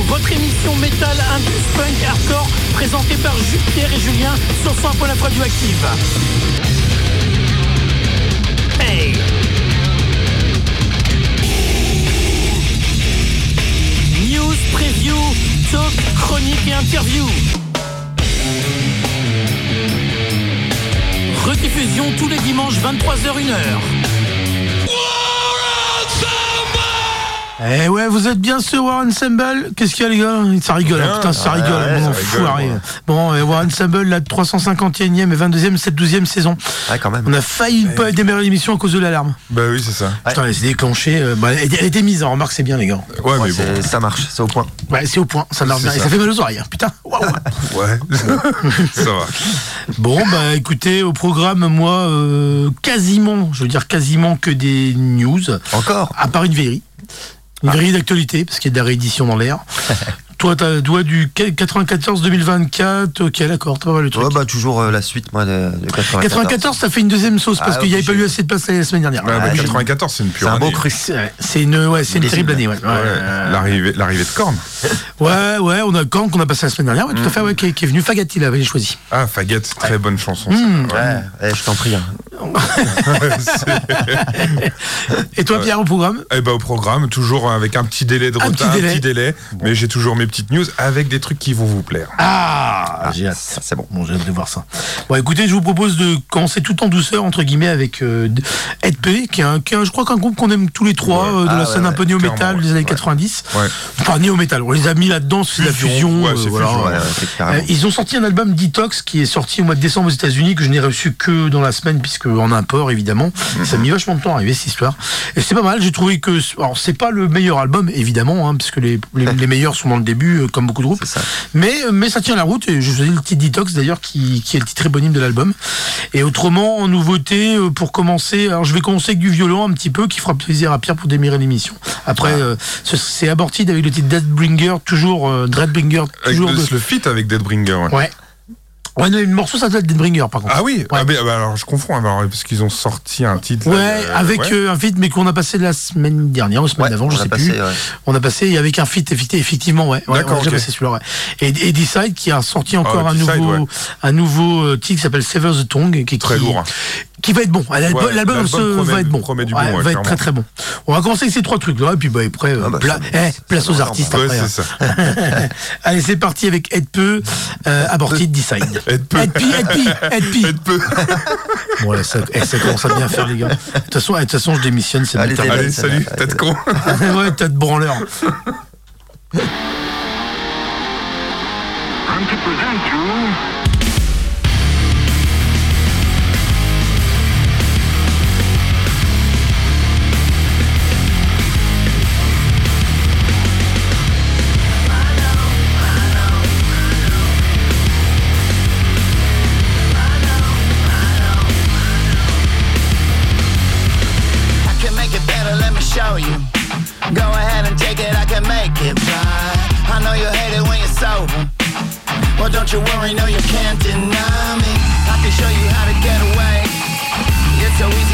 Votre émission métal, indus, punk, hardcore, présentée par Pierre et Julien sur 100 pour la fois du Active. Hey News, preview, talk, chronique et interview. Rediffusion tous les dimanches 23h1h. Eh ouais, vous êtes bien sur War Ensemble Qu'est-ce qu'il y a les gars? Ça rigole, hein, putain, ça rigole, ouais, bon, ça rigole, Bon, euh, War Ensemble, la 351e et 22e, cette 12e saison. Ouais, quand même. On a failli pas démarrer l'émission à cause de l'alarme. Bah oui, c'est ça. Putain, elle s'est déclenchée. euh, bah, elle, était mise en remarque, c'est bien les gars. Ouais, mais bon. Ça marche, c'est au point. Ouais, c'est au point, ça marche bien. Et ça. ça fait mal aux oreilles, hein, putain. Ouais. ça va. Bon, bah écoutez, au programme, moi, euh, quasiment, je veux dire quasiment que des news, Encore? À part une vérité. Une vérité d'actualité, parce qu'il y a de la réédition dans l'air. Toi, t'as toi du 94-2024, ok, d'accord, t'as pas mal le truc. Ouais, bah toujours euh, la suite, moi, de, de 94. 94, ça fait une deuxième sauce, parce Ah, qu'il n'y avait pas eu assez de place la semaine dernière. Ouais, bah, Ouais, 94, c'est une C'est pure un beau cru. c'est c'est une, ouais, c'est une terrible année, ouais. Ouais, Ouais, L'arrivée, l'arrivée de Korn. ouais, ouais, on a quand qu'on a passé la semaine dernière, ouais, tout à fait, ouais, qui, est- qui est venu Fagati, là, avait choisi. Ah, Faguette, très bonne chanson. Mmh. Ouais. Ouais, ouais, je t'en prie. hein. Et toi, Pierre, au programme? Eh ben, au programme, toujours avec un petit délai de Un retard, petit délai. mais j'ai toujours mes petites news avec des trucs qui vont vous plaire. Ah, j'ai hâte. C'est bon. Bon, j'ai hâte de voir ça. Bon, écoutez, je vous propose de commencer tout en douceur, entre guillemets, avec euh, Ed P, qui est, un, qui est un- je crois qu'un groupe qu'on aime tous les trois, euh, de Ah, la ouais, scène un peu clairement, des années ouais. 90. Ouais. Enfin, néo-métal, on les a mis là-dedans, c'est la Fusion, euh, voilà. fusion. Euh, ils ont sorti un album Detox qui est sorti au mois de décembre aux États-Unis que je n'ai reçu que dans la semaine puisque en import évidemment. Mhm. Ça a mis vachement de temps à arriver cette histoire. Et c'est pas mal. J'ai trouvé que alors c'est pas le meilleur album évidemment hein, puisque les, les, les meilleurs sont dans le début euh, comme beaucoup de groupes. C'est ça. Mais mais ça tient la route et je faisais le titre Detox d'ailleurs qui, qui est le titre éponyme de l'album. Et autrement en nouveauté euh, pour commencer, alors je vais commencer avec du violon un petit peu qui fera plaisir à Pierre pour démarrer l'émission. Après euh, ce- c'est aborti avec le titre Deadbringer toujours euh, Dreadbringer toujours le, de- le feat avec Deadbringer. Ouais. Ouais. Ouais, non, le morceau, ça doit être Deadbringer, par contre. Ah oui, Ouais. ah, mais, ah, bah, alors je confonds alors, parce qu'ils ont sorti un titre. Ouais, euh, avec ouais. euh, un feat, mais qu'on a passé la semaine dernière, ou la semaine Ouais, d'avant, je on a sais passé, plus. ouais. On a passé, et avec un feat, effecti- effectivement, ouais. ouais D'accord, on a déjà ok. passé celui-là, ouais. Et, et Decide, qui a sorti encore Ah, un Decide, nouveau, ouais. un nouveau euh, titre qui s'appelle Sever the Tongue, qui, Très qui- lourd, hein. Qui va être bon. L'album Ouais, l'album va être bon. promet du Ouais, bon, ouais, va être très très bon. On va commencer avec ces trois trucs-là, et puis bah, après, Ah bah, pla- eh, place aux artistes Ouais, après. hein. c'est ça. Allez, c'est parti avec Ed Peu, euh, aborti de Decide. Ed Peu. Ed P, Ed P, Ed peu. Bon, là, ça, eh, ça commence à bien faire, les gars. De toute façon, eh, de toute façon, je démissionne, c'est Allez, t'as- Allez, salut, celle-là. tête con. ouais, t'as de branleur. I'm to present you Well, don't you worry, no, you can't deny me. I can show you how to get away. It's so easy,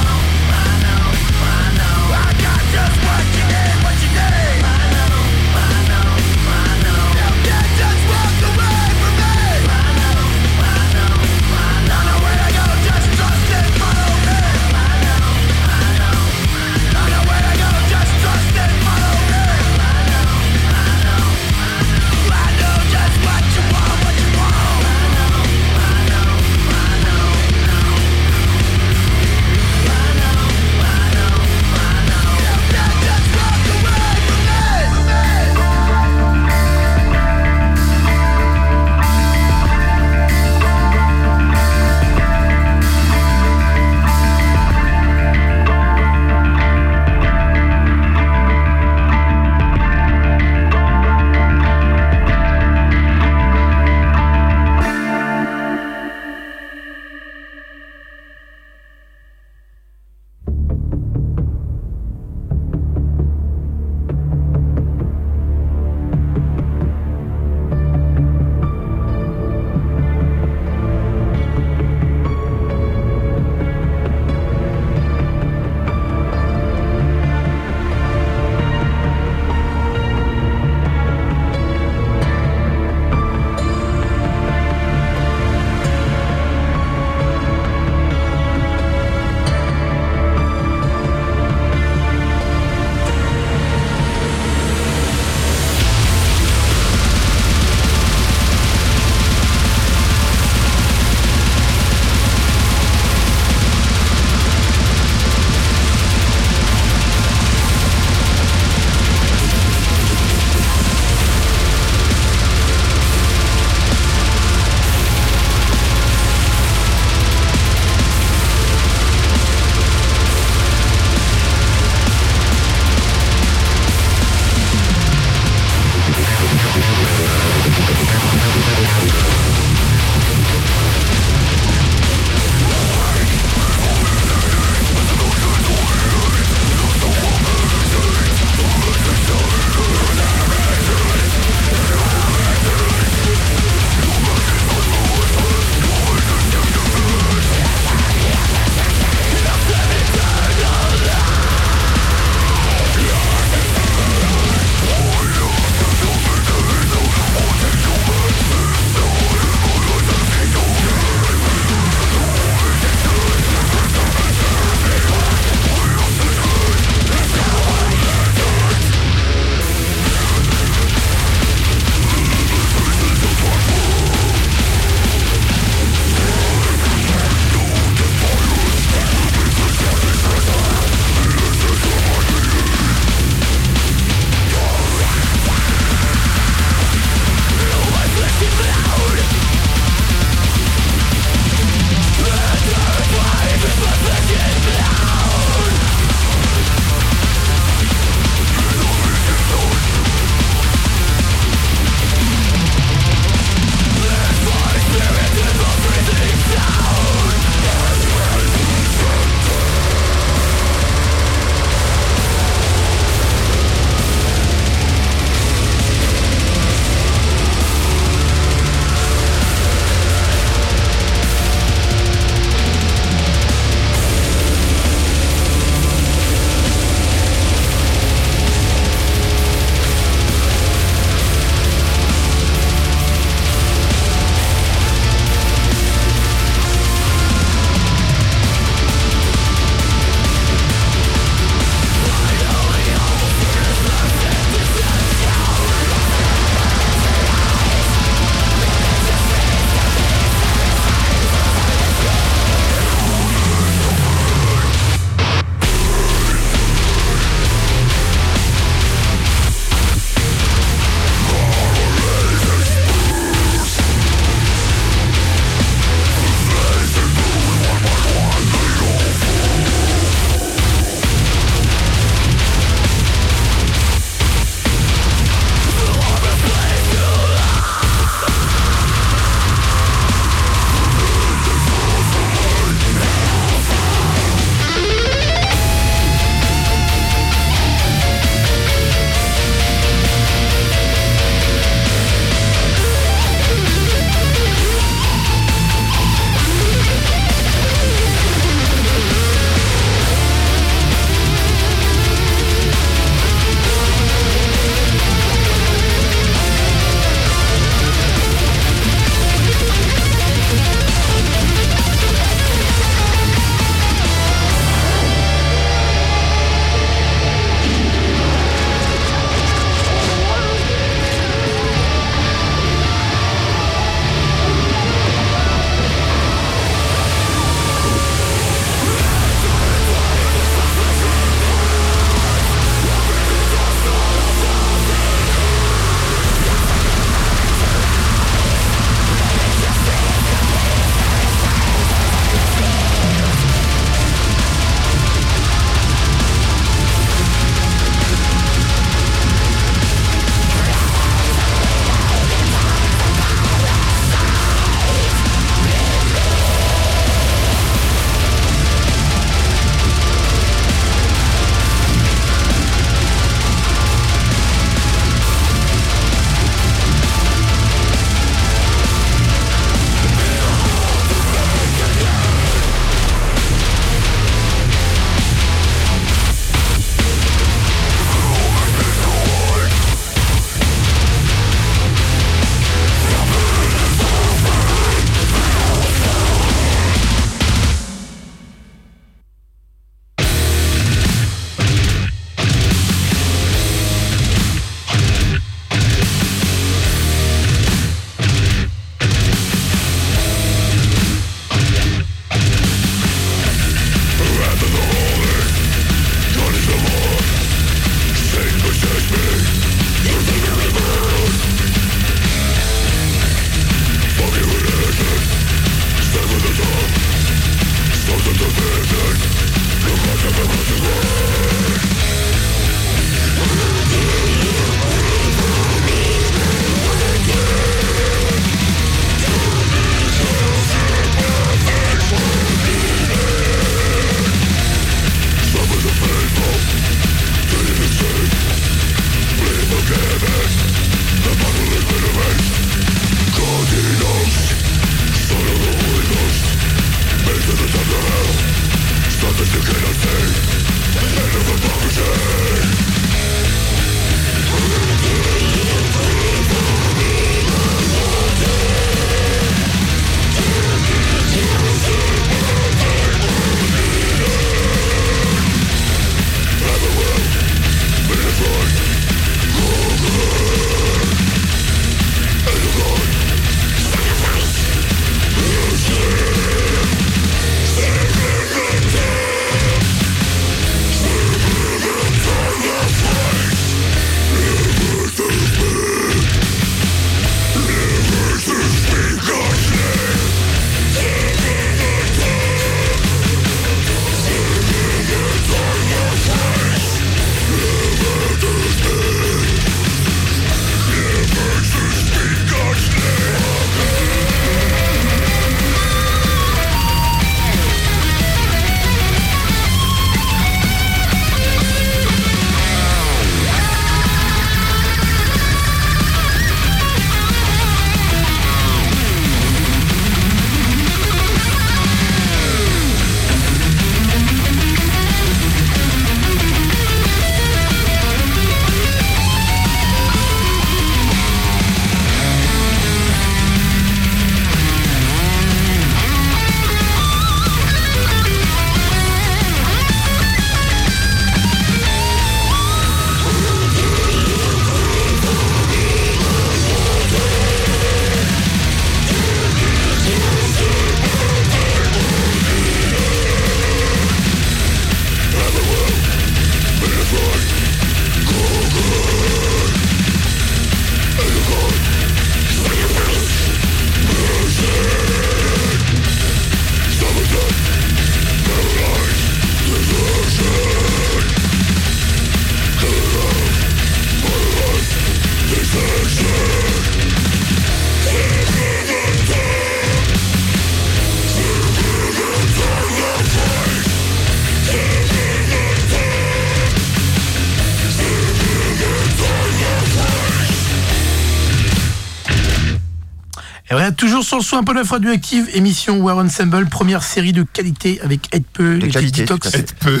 sur le son un peu la radioactive, émission War Ensemble, première série de qualité avec Ed Peu, De les qualité, Detox. fait. Peu.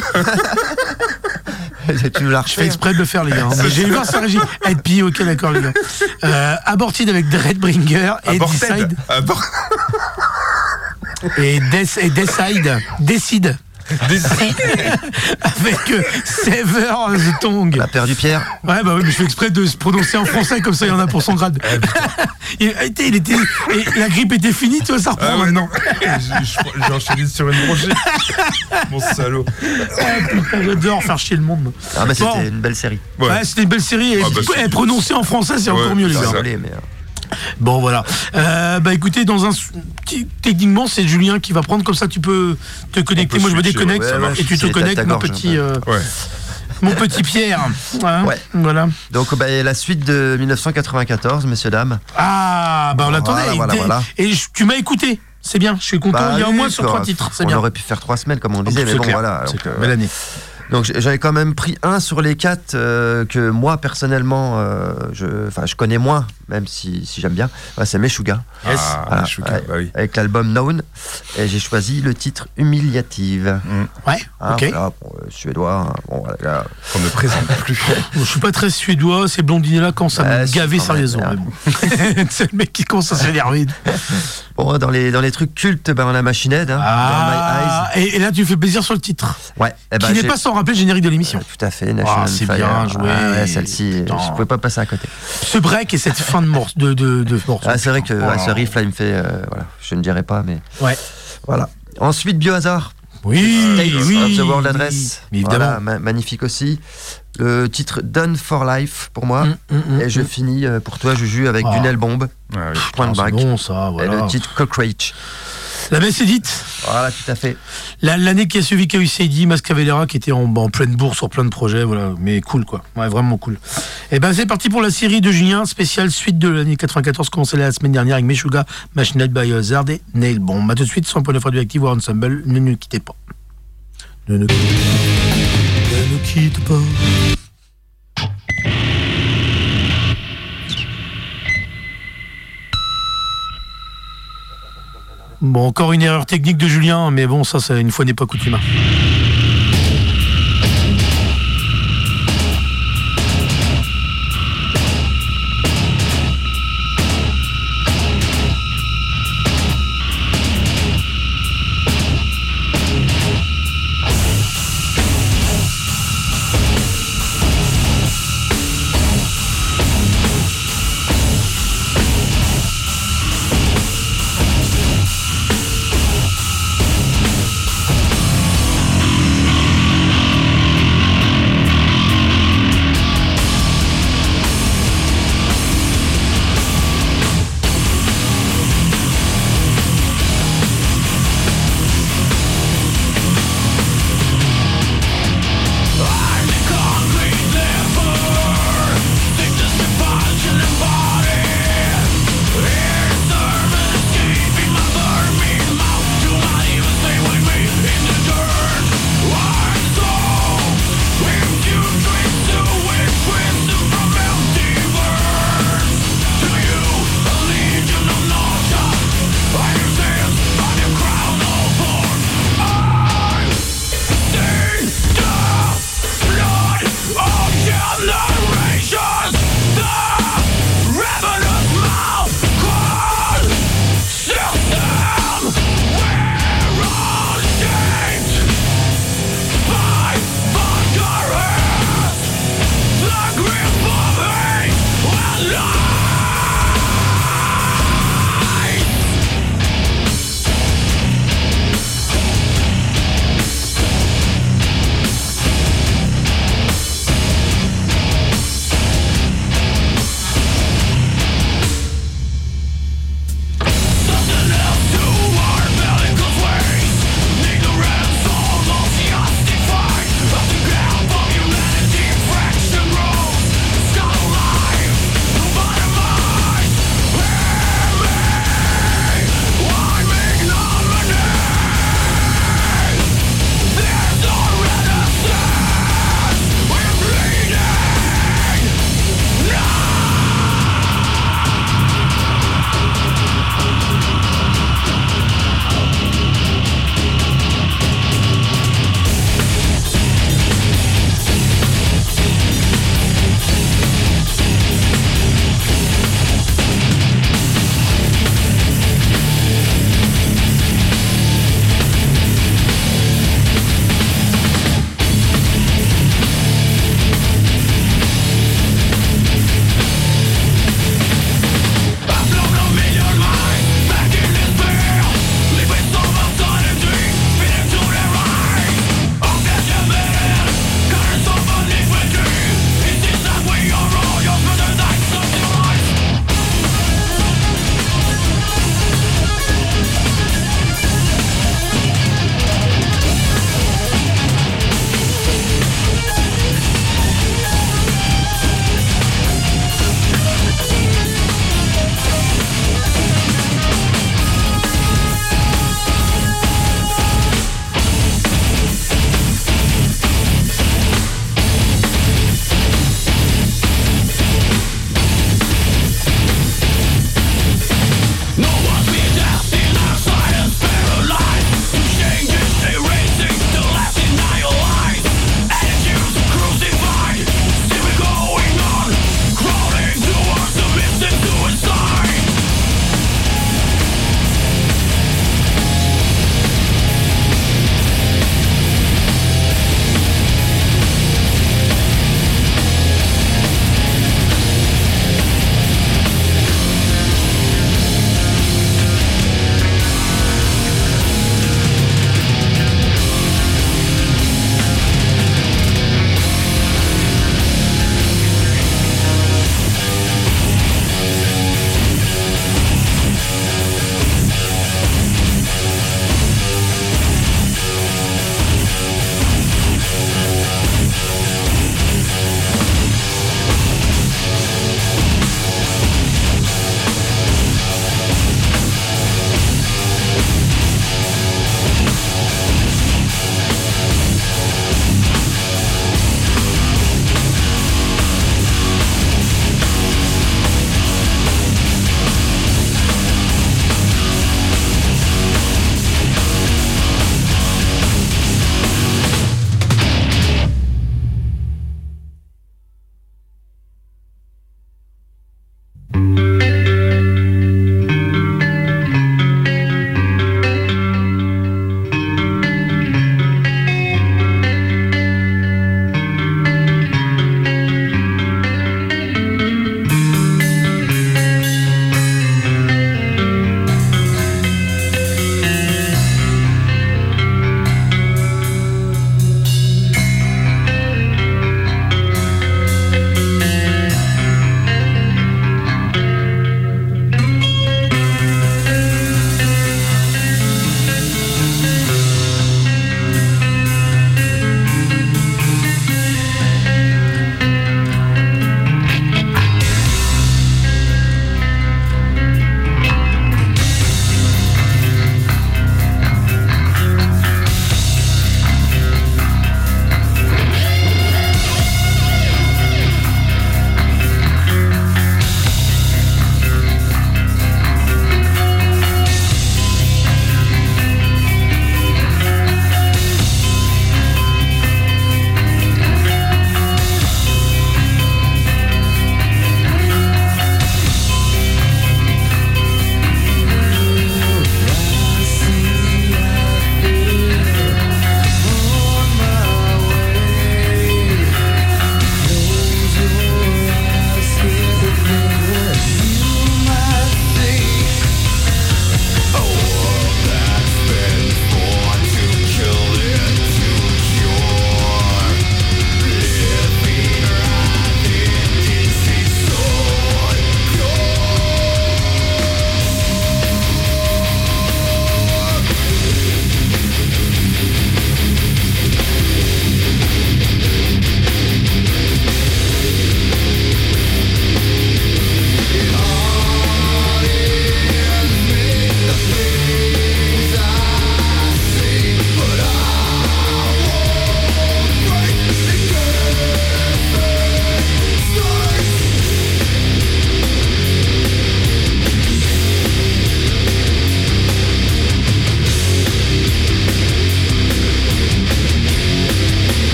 tu nous l'as Je fais exprès de le faire, les gars. hein. J'ai eu voir sa régie. Ed P, ok, d'accord, les gars. Euh, Aborted avec Dreadbringer et. Decide. Abor- Et, Des- et Decide. Décide. Avec euh, Sever the Tongue. On a perdu Pierre. Ouais, bah oui, mais je fais exprès de se prononcer en français, comme ça il y en a pour son grade. Il, était, il était, et la grippe était finie, tu vois, ça reprend Ah ouais, maintenant. Je- je- J'ai enchaîné sur une branchée. Mon salaud. Putain, J'adore faire chier le monde. Ah, mais c'était Bon. une belle série. Ouais. Ouais, c'était une belle série. Et, Ah, bah, et prononcée en français, c'est Ouais, encore mieux, les gars. ça. Désolé, mais. euh, Bon, voilà. Euh, bah écoutez, dans un. Techniquement, c'est Julien qui va prendre, comme ça tu peux te connecter. Moi, je me déconnecte ouais, ouais, et tu te connectes, mon petit, euh, Ouais. Mon petit Pierre. Hein, Ouais. Voilà. Donc, bah, la suite de 1994, messieurs, dames. Ah, bah on l'attendait. Voilà, voilà, Et- tu m'as écouté. C'est bien, je suis content. Bah il y a au oui, moins sur quoi. trois titres. On bien. aurait pu faire trois semaines, comme on disait, mais bon, clair, voilà. Donc, euh, Belle année. Donc j'avais quand même pris un sur les quatre euh, que moi personnellement euh, je, enfin je connais moins, même si, si j'aime bien. Ouais, c'est Meshuga Ah, Voilà, Meshuga, bah oui. avec l'album Known et j'ai choisi le titre Humiliative. Ouais, Hein, ok. voilà, bon, euh, suédois. hein, bon, voilà, là. Qu'on ne présente plus. Bon, je suis pas très suédois, ces blondinés là quand ça quand même, sérieusement. c'est le mec qui commence à s'énerver. Bon, dans les dans les trucs cultes, ben on a Machine Head, hein, Ah, et, et là tu fais plaisir sur le titre. Ouais. eh ben, qui n'est pas sans rappeler le générique de l'émission. Ouais, Tout à fait, Ah, c'est bien joué. Ah ouais, celle-ci, Putain. je pouvais pas passer à côté. Ce break et cette fin de morceau. De, de, de morceau. Ah, c'est vrai que ce riff là, il me fait, euh, voilà, je ne dirais pas, mais Ouais. voilà. Ensuite, Biohazard. Oui, Tales oui. of the World Address. Évidemment. Voilà, ma- magnifique aussi. Le titre Done for Life pour moi. Mm, mm, mm, Et je finis euh, pour toi, Juju, avec Ah. du Nail Bomb, Ah oui. point Ah, de bon ça, Et le titre Cockroach. La messe est dite. Voilà, tout à fait. La- L'année qui a suivi KUCD, Mascavelera qui était en, en pleine bourse sur plein de projets, voilà, mais cool quoi, ouais, vraiment cool. Et ben c'est parti pour la série de Julien, spéciale suite de l'année 94, commencée la semaine dernière avec Meshuga, Machinal by Hazard et Nail Bomb. Bah tout de suite, sans point de radioactive War Ensemble, ne nous quittez pas. Ne nous, ne nous quitte pas. Bon, encore une erreur technique de Julien, mais bon, ça, c'est une fois n'est pas coutume.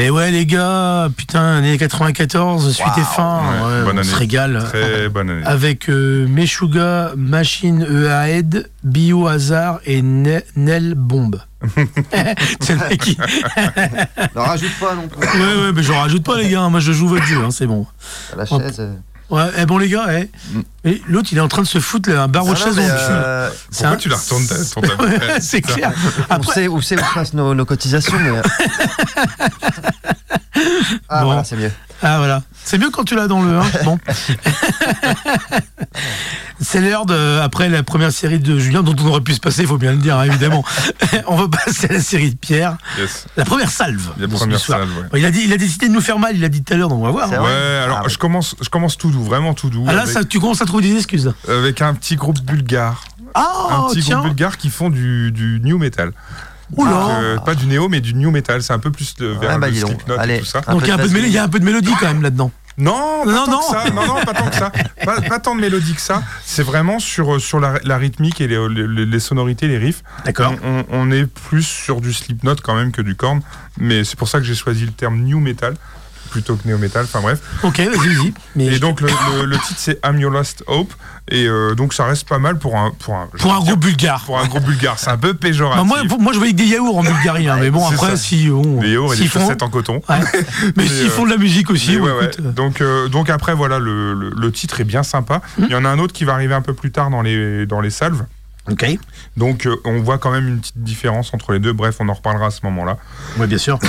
Et ouais les gars, putain, année 94, suite et fin, Ouais, ouais, bonne on année. se régale. Très bonne année. Avec euh, Meshuga, Machine EAED, Biohazard et Ne- Nel Bomb. C'est le mec qui... Ne rajoute pas non plus. Ouais, ouais, mais j'en rajoute pas les gars, moi je joue votre jeu, hein, c'est bon. La chaise. euh. Ouais, eh, bon les gars, eh. Et l'autre il est en train de se foutre là, un barreau de chaise euh, C'est Pourquoi un- tu la retournes ta- ton C'est clair. on Après, sait où c'est où se passent nos, nos cotisations, mais. euh. ah Bon. voilà, c'est mieux. Ah voilà, c'est mieux quand tu l'as dans le 1. Bon. c'est l'heure de, après la première série de Julien, dont on aurait pu se passer, il faut bien le dire, hein, évidemment. on va passer à la série de Pierre. Yes. La première salve. La première salve, ouais. Il a, dit, il a décidé de nous faire mal, il a dit tout à l'heure, donc on va voir. Hein. Ouais, alors Ah ouais. je commence, je commence tout doux, vraiment tout doux. Ah là, avec, ça, tu commences à trouver des excuses. avec un petit groupe bulgare. un Ah, petit tiens. groupe bulgare qui font du, du new metal. Oula. Donc, euh, pas du néo, mais du new metal. C'est un peu plus le, vers Ah bah le. Slipknot et tout ça. Donc il y, a un peu de de mélo- il y a un peu de mélodie quand même là-dedans. Non, pas Non, tant non. que ça. Non, non, pas tant que ça. Pas, pas tant de mélodie que ça. C'est vraiment sur, sur la, la rythmique et les, les- les sonorités, les riffs. D'accord. On, est plus sur du Slipknot quand même que du Korn. Mais c'est pour ça que j'ai choisi le terme new metal plutôt que néo metal. Enfin bref. Ok, vas-y, Et je- donc le, le- le titre c'est I'm Your Last Hope. Et euh, donc ça reste pas mal pour un pour un, pour un bulgare. pour un groupe bulgare. C'est un peu péjoratif. Bah, moi, pour- moi, je voyais que des yaourts en Bulgarie, hein, mais bon, après, ça. si. Bon, des yaourts et des font- chaussettes en coton. Ouais. Mais, s'ils euh, font de la musique aussi, ouais, écoute, euh, Donc, euh, donc après, voilà, le, le- le titre est bien sympa. Hmm. Il y en a un autre qui va arriver un peu plus tard dans les, dans les salves. Ok. Donc euh, on voit quand même une petite différence entre les deux. Bref, on en reparlera à ce moment-là. Ouais, bien sûr.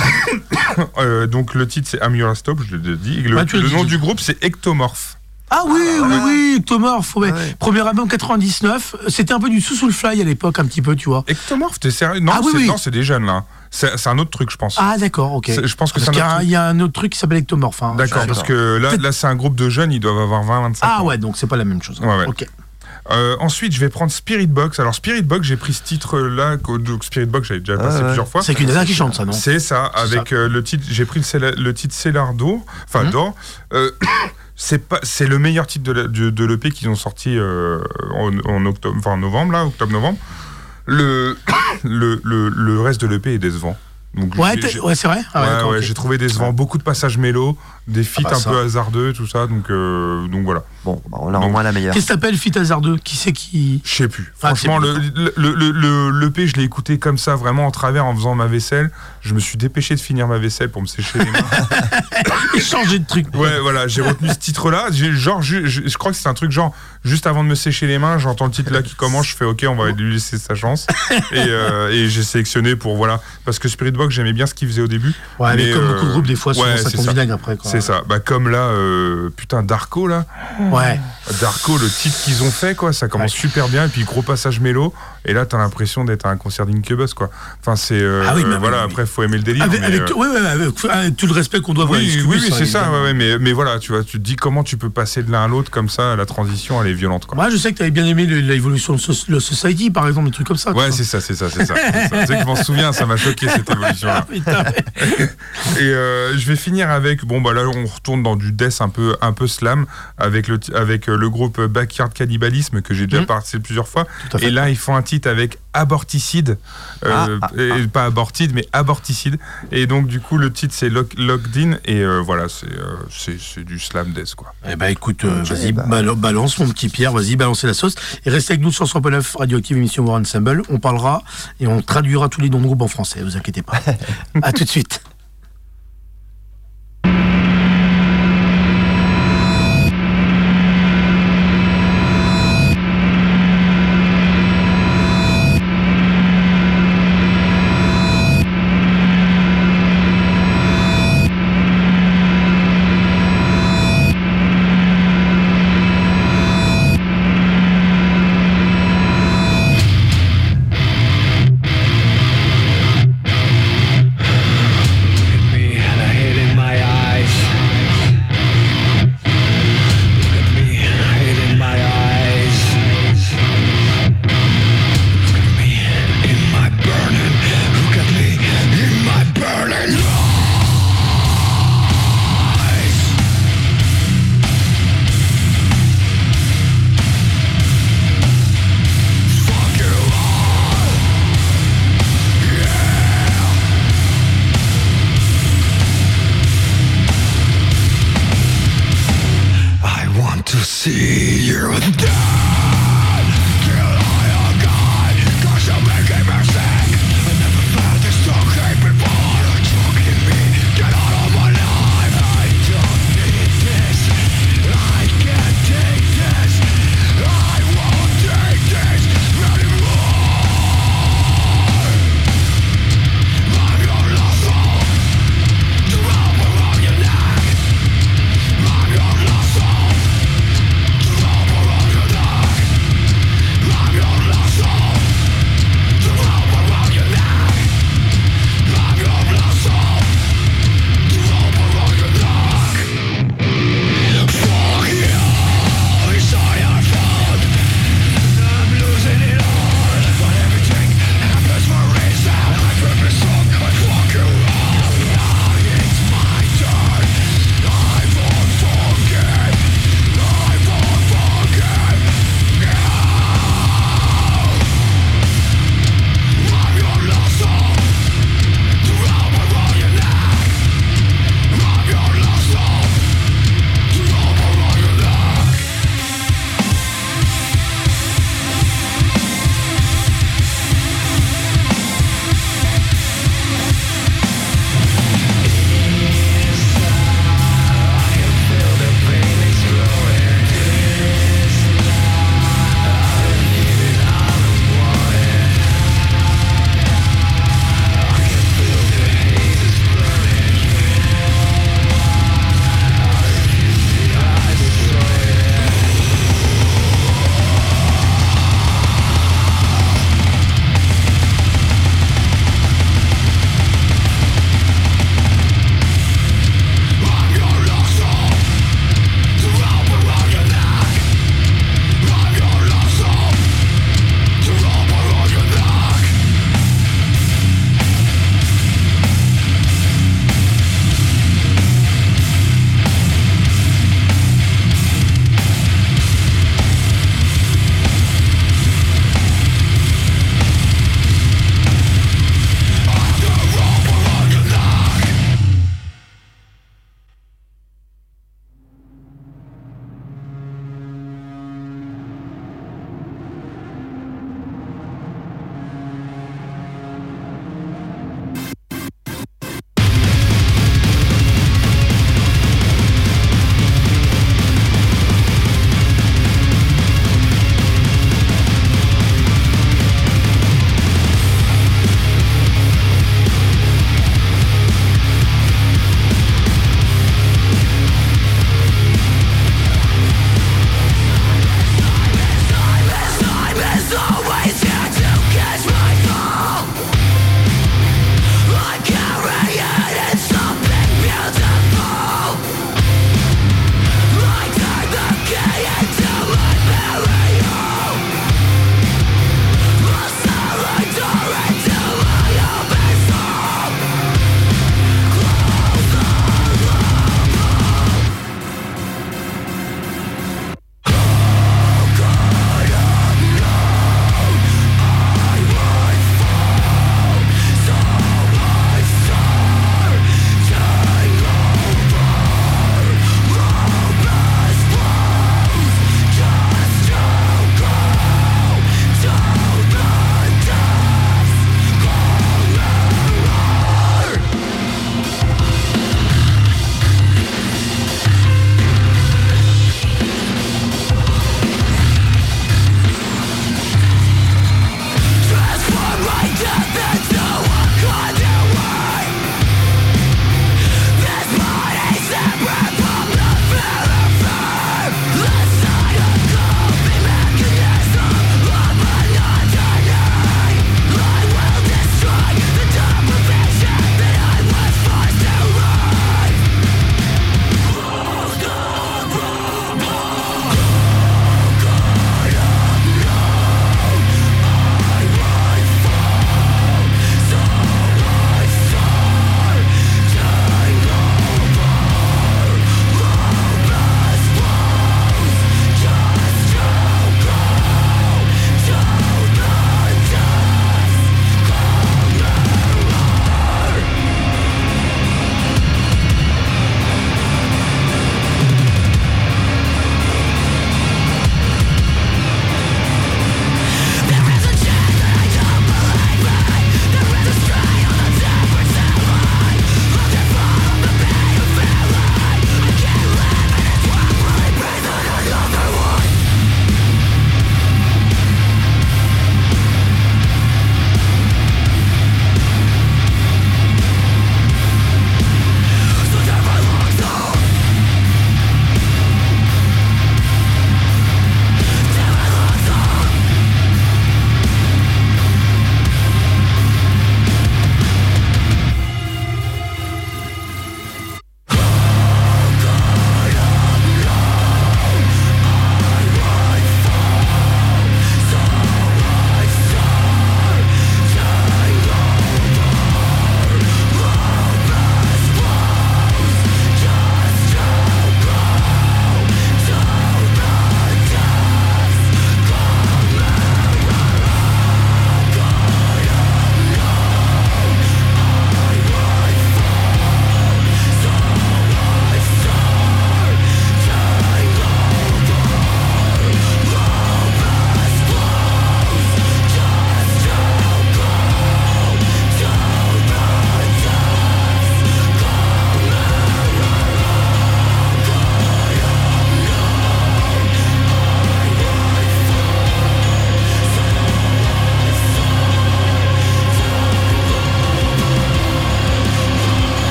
Euh, donc le titre c'est Hope, je l'ai dit. Le, Ouais, le dit. nom du groupe c'est Ectomorph. Ah oui, oui, oui, Ectomorph, ouais. Ah ouais. Premier album 99. C'était un peu du sous-sous le fly à l'époque, un petit peu, tu vois. Ectomorph, t'es sérieux? Non, Ah oui, c'est oui. non, c'est des jeunes là. C'est un autre truc, je pense. Ah, d'accord, ok. Je pense que c'est y, il y a un autre truc qui s'appelle Ectomorph. hein. D'accord, parce que là, là c'est un groupe de jeunes, ils doivent avoir 20-25 Ah ans. ouais, donc c'est pas la même chose. Ok. Euh, ensuite, je vais prendre Spirit Box. Alors, Spirit Box, j'ai pris ce titre-là. Donc, Spirit Box, j'avais déjà Ah, passé ouais. plusieurs fois. C'est qu'une nana qui chante ça, non? C'est ça, avec euh, le titre. J'ai pris le, titre Cellar d'eau, enfin Mhm. d'or. Euh, c'est pas, c'est le meilleur titre de, de, de l'EP qu'ils ont sorti euh, en, en octobre, enfin en novembre là, octobre-novembre. Le, le, le, le reste de l'EP est décevant. Donc, Ouais, ouais, c'est vrai? Ah ouais, ouais, j'ai trouvé décevant. Beaucoup de passages mélo, des feats bah, un peu hasardeux, tout ça. Donc, euh, donc voilà. Bon, bah, on a au moins la meilleure. Qu'est-ce que t'appelles Fit Hasardeux? Qui c'est qui. Je sais plus. Ah, Franchement, c'est le, le, le, le, l'EP, je l'ai écouté comme ça, vraiment en travers, en faisant ma vaisselle. Je me suis dépêché de finir ma vaisselle pour me sécher les mains. Changer de truc. Ouais, voilà, j'ai retenu ce titre-là. J'ai- Genre, je, je- je crois que c'est un truc genre, juste avant de me sécher les mains, j'entends le titre là qui commence, je fais OK, on va lui laisser sa chance. Et, euh, et j'ai sélectionné pour, voilà, parce que Spirit Box, j'aimais bien ce qu'il faisait au début. Ouais, mais, Mais, comme euh, beaucoup de groupes, des fois, souvent, ouais, ça c'est tombe après. quoi. C'est ça. Bah, comme là, euh, putain, Darko, là. Ouais. Darko, le titre qu'ils ont fait, quoi, ça commence super bien. Et puis, gros passage mélo. Et là, t'as l'impression d'être à un concert d'Incubus, quoi. Enfin, c'est. euh, Ah oui, mais- voilà, mais- après, faut aimer le délire. Avec, mais, avec euh, tout- ouais, ouais, avec, avec tout le respect qu'on doit avoir. Oui, oui, oui, c'est ça, ouais, mais, mais voilà, tu vois, tu te dis comment tu peux passer de l'un à l'autre comme ça, la transition, elle est violente, quoi. Moi, je sais que tu avais bien aimé l'évolution de le Society, par exemple, des trucs comme ça. Ouais, c'est ça, c'est ça, c'est ça. Tu sais que je m'en souviens, ça m'a choqué cette évolution-là. vois. Putain, Et euh, je vais finir avec, bon bah là on retourne dans du death un peu, un peu slam avec le, avec euh, le groupe Backyard Cannibalisme que j'ai déjà Mhm. participé plusieurs fois. Et là ils font un titre avec Aborticide, euh, Ah, ah, et pas Abortide mais Aborticide. Et donc du coup le titre c'est Lock- Locked In et euh, voilà c'est euh, c'est c'est du slam death quoi. Eh ben écoute, euh, Ok, vas-y, bah. bal- balance mon petit Pierre, vas-y, balancez la sauce. Et restez avec nous sur 100.9 Radioactive émission War Ensemble. On parlera et on traduira tous les noms de groupes en français, vous inquiétez pas. à tout de suite.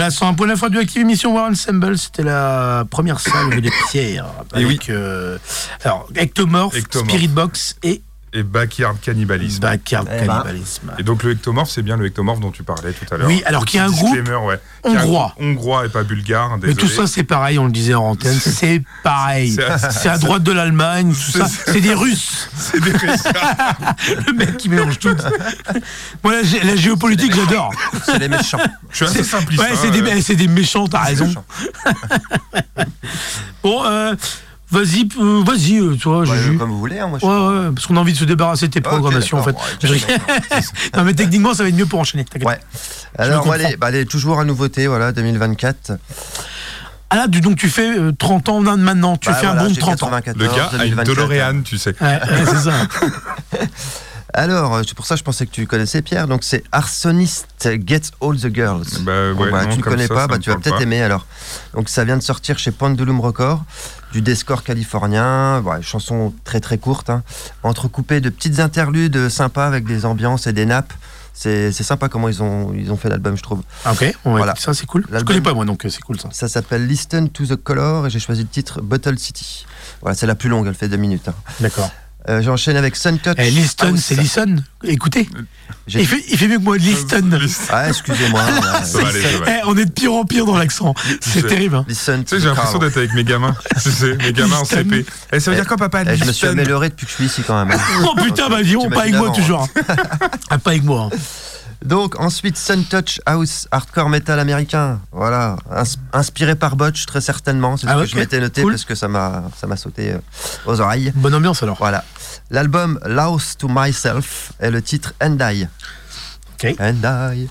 Voilà, sur un point d'info du Active Émission War Ensemble, c'était la première salle rue de Pierre. Et Avec, oui. euh, alors, Ectomorph, Ectomorph. Spirit Box et Et Backyard Cannibalism. Backyard Eh ben. Cannibalisme. Et donc le ectomorphe, c'est bien le ectomorphe dont tu parlais tout à l'heure. Oui, alors qu'il y a un groupe ouais. Un hongrois. Hongrois et pas bulgare. Mais Désolé. tout ça, c'est pareil, on le disait en antenne, c'est pareil. C'est- à droite de l'Allemagne, tout ça. C'est des Russes. c'est des Le mec qui mélange tout. Moi, la, gé- la géopolitique, j'adore. C'est les méchants. Je suis assez simpliste. Ouais, hein, c'est euh, des, c'est des méchants, t'as raison. Bon, euh, vas-y, euh, vas-y, euh, toi, Ouais, Juju. comme vous voulez, hein, moi je Ouais, ouais, parce qu'on a envie de se débarrasser de tes programmations, en fait. non, mais techniquement, ça va être mieux pour enchaîner. t'inquiète. Ouais. Alors, allez, bah, allez, toujours à nouveauté, voilà, 2024. Ah là, donc tu fais euh, 30 ans maintenant, tu Bah, fais voilà, un bond de j'ai 30 ans. 94, Le gars a une 2024. DeLorean, tu sais. Ouais, ouais, c'est ça. Alors, euh, c'est pour ça que je pensais que tu connaissais Pierre. Donc, c'est Arsonist Gets All the Girls. Bah, Bon, ouais, bah, non, tu ne connais ça, pas, ça bah, tu vas peut-être aimer alors. Donc, ça vient de sortir chez Pendulum Record, du Descore californien. Ouais, chanson très très courte, hein. entrecoupée de petites interludes sympas avec des ambiances et des nappes. C'est sympa comment ils ont, ils ont fait l'album, je trouve. Ah, Ok, Voilà. ça, c'est cool. Je connais pas moi, donc euh, c'est cool ça. Ça s'appelle Listen to the Color et j'ai choisi le titre Bottle City. Voilà, c'est la plus longue, elle fait deux minutes. hein. D'accord. Euh, J'enchaîne avec Sun Touch. Eh, listen, c'est listen. Écoutez, il fait, il fait mieux que moi, listen. Ah, excusez-moi. Eh, on est de pire en pire dans l'accent. C'est terrible. hein. Listen Tu sais, j'ai l'impression d'être avec mes gamins. Mes gamins en. CP. Et ça veut dire quoi, papa? Eh, je me suis amélioré depuis que je suis ici quand même. hein. Oh putain, bah dis donc, T'imagines pas avec moi toujours. Ah, pas avec moi. hein. Donc ensuite Sun Touch House Hardcore Metal américain. Voilà, Ins- inspiré par Botch très certainement. C'est ce Ah, que je m'étais noté Cool. parce que ça m'a ça m'a sauté euh, aux oreilles. Bonne ambiance alors. Voilà. L'album Lost to Myself est le titre And I. Ok. And I.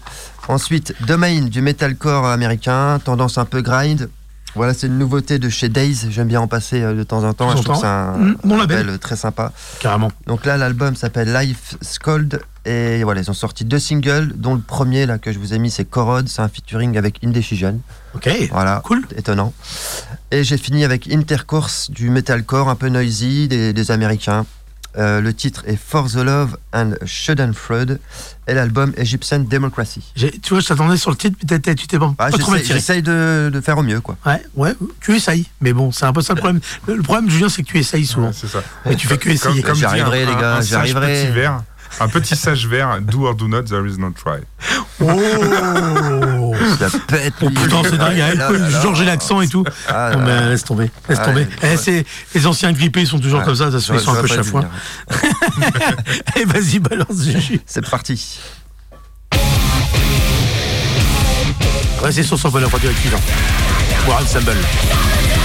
Ensuite Domain du metalcore américain, tendance un peu grind. Voilà, c'est une nouveauté de chez Days. J'aime bien en passer euh, de temps en temps. Je trouve que c'est un. Mm, bon label. label très sympa. Carrément. Donc là, l'album s'appelle Life Scold et voilà, ils ont sorti deux singles, dont le premier là que je vous ai mis, c'est Corrode, c'est un featuring avec Indecision. Ok. Voilà, Cool. étonnant. Et j'ai fini avec Intercourse du metalcore un peu noisy des, des Américains. Euh, le titre est For the Love and Schadenfreude et l'album Egyptian Democracy. Tu vois, je t'attendais sur le titre, peut-être tu t'es pas, Ah, pas trop j'essaye- de, de faire au mieux, quoi. Ouais, ouais, tu essayes. Mais bon, c'est un peu ça le problème. Le le problème, Julien, c'est que tu essayes souvent. Ouais, c'est ça. Mais tu fais que essayer. Comme J'y dit arriverai, un- les gars, un Un petit sage vert, do or do not, there is no try. Oh Ça pète, Oh putain, c'est dingue, là, là, là. Georges et l'accent et tout. Ah, Non, mais laisse tomber, laisse Ah, tomber. ouais, Eh, les anciens grippés, ils sont toujours Ouais. comme ça, ça se fait, ils sont un peu chafouins. Eh, vas-y, balance, Juju. C'est parti. Restez sur son bonheur radioactive. War Ensemble. Don't take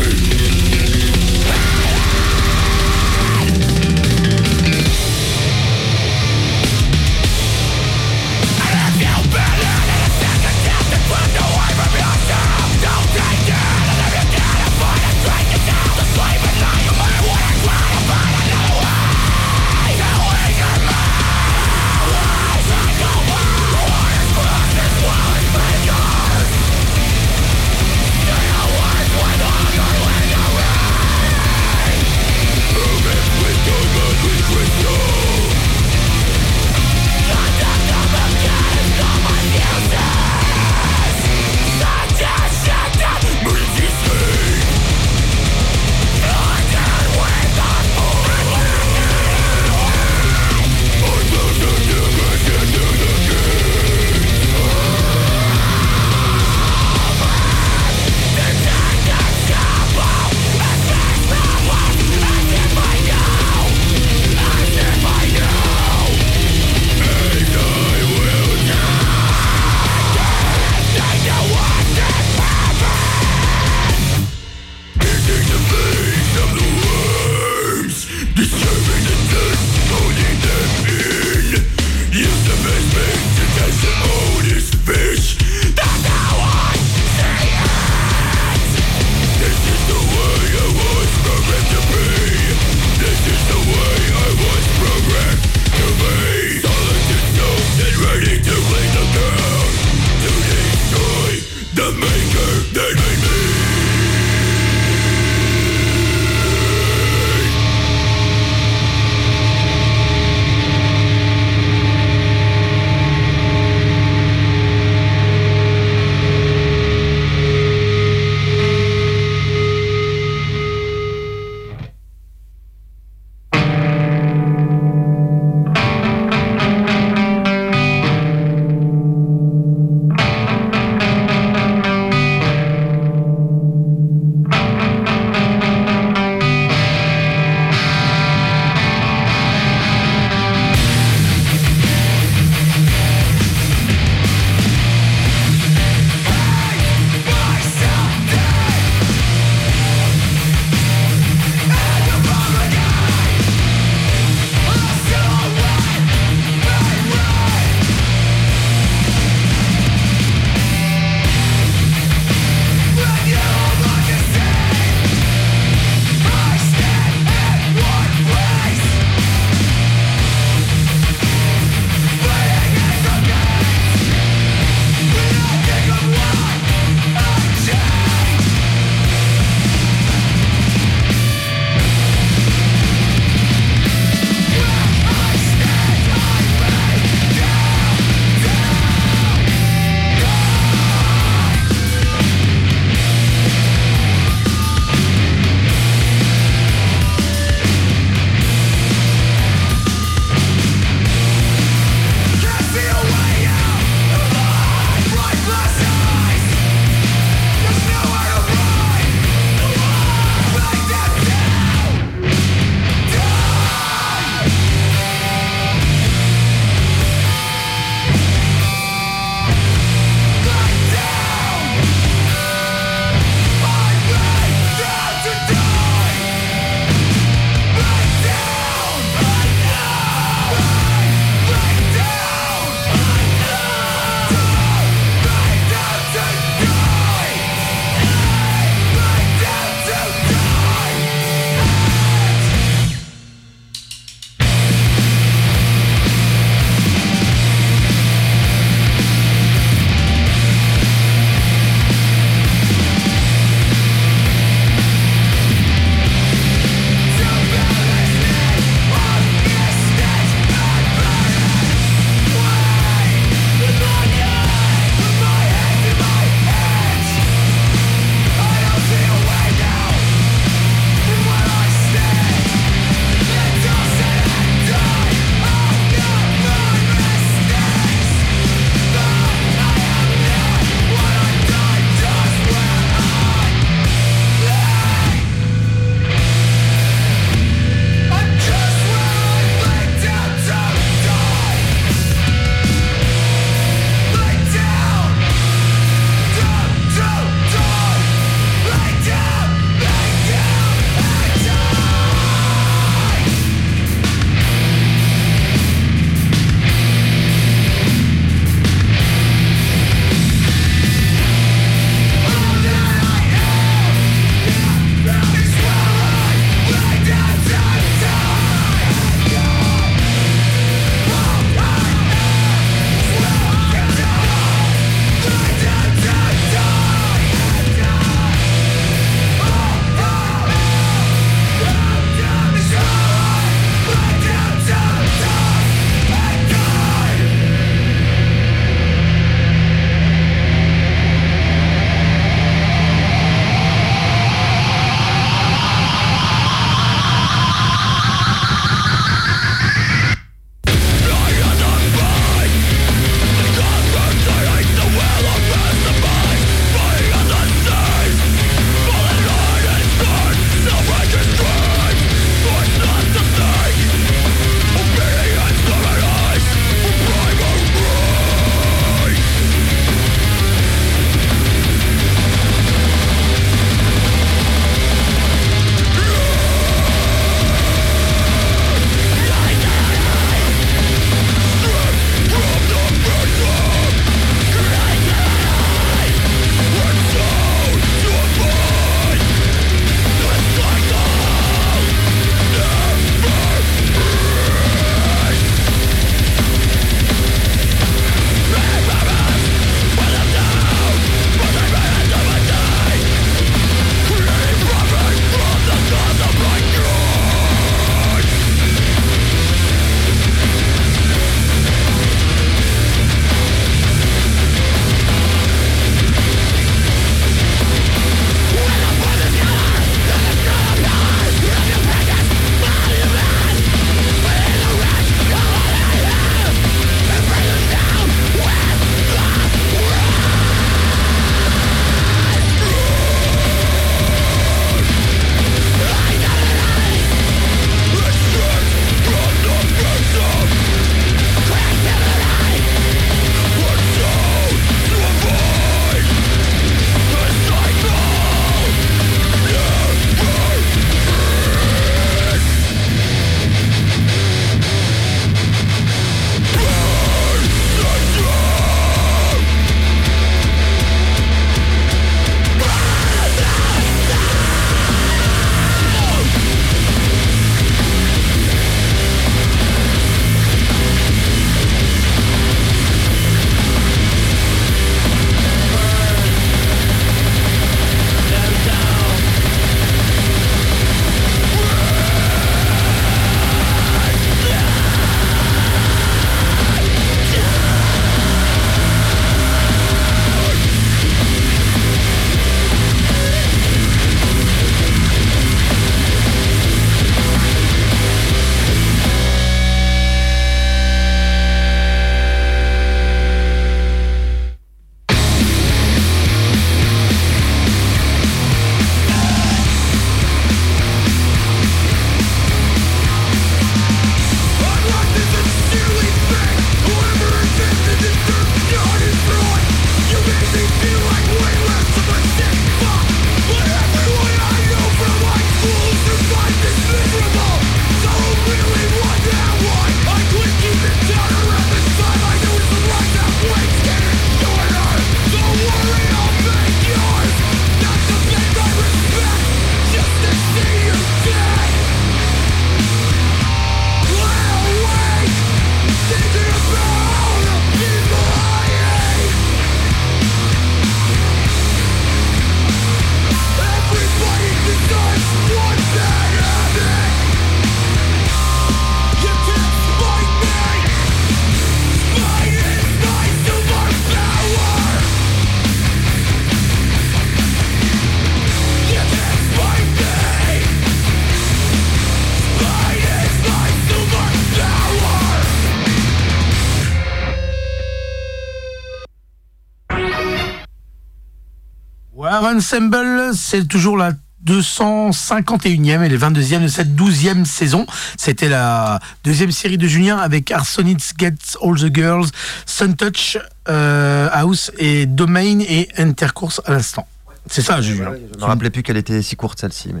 Ensemble, c'est toujours la 251e et les 22e de cette 12e saison. C'était la deuxième série de Julien avec Arsonitz Gets All the Girls, Suntouch euh, House et Domain et Intercourse à l'instant. C'est ça, Julien. Je me rappelais plus qu'elle était si courte celle-ci. Mais...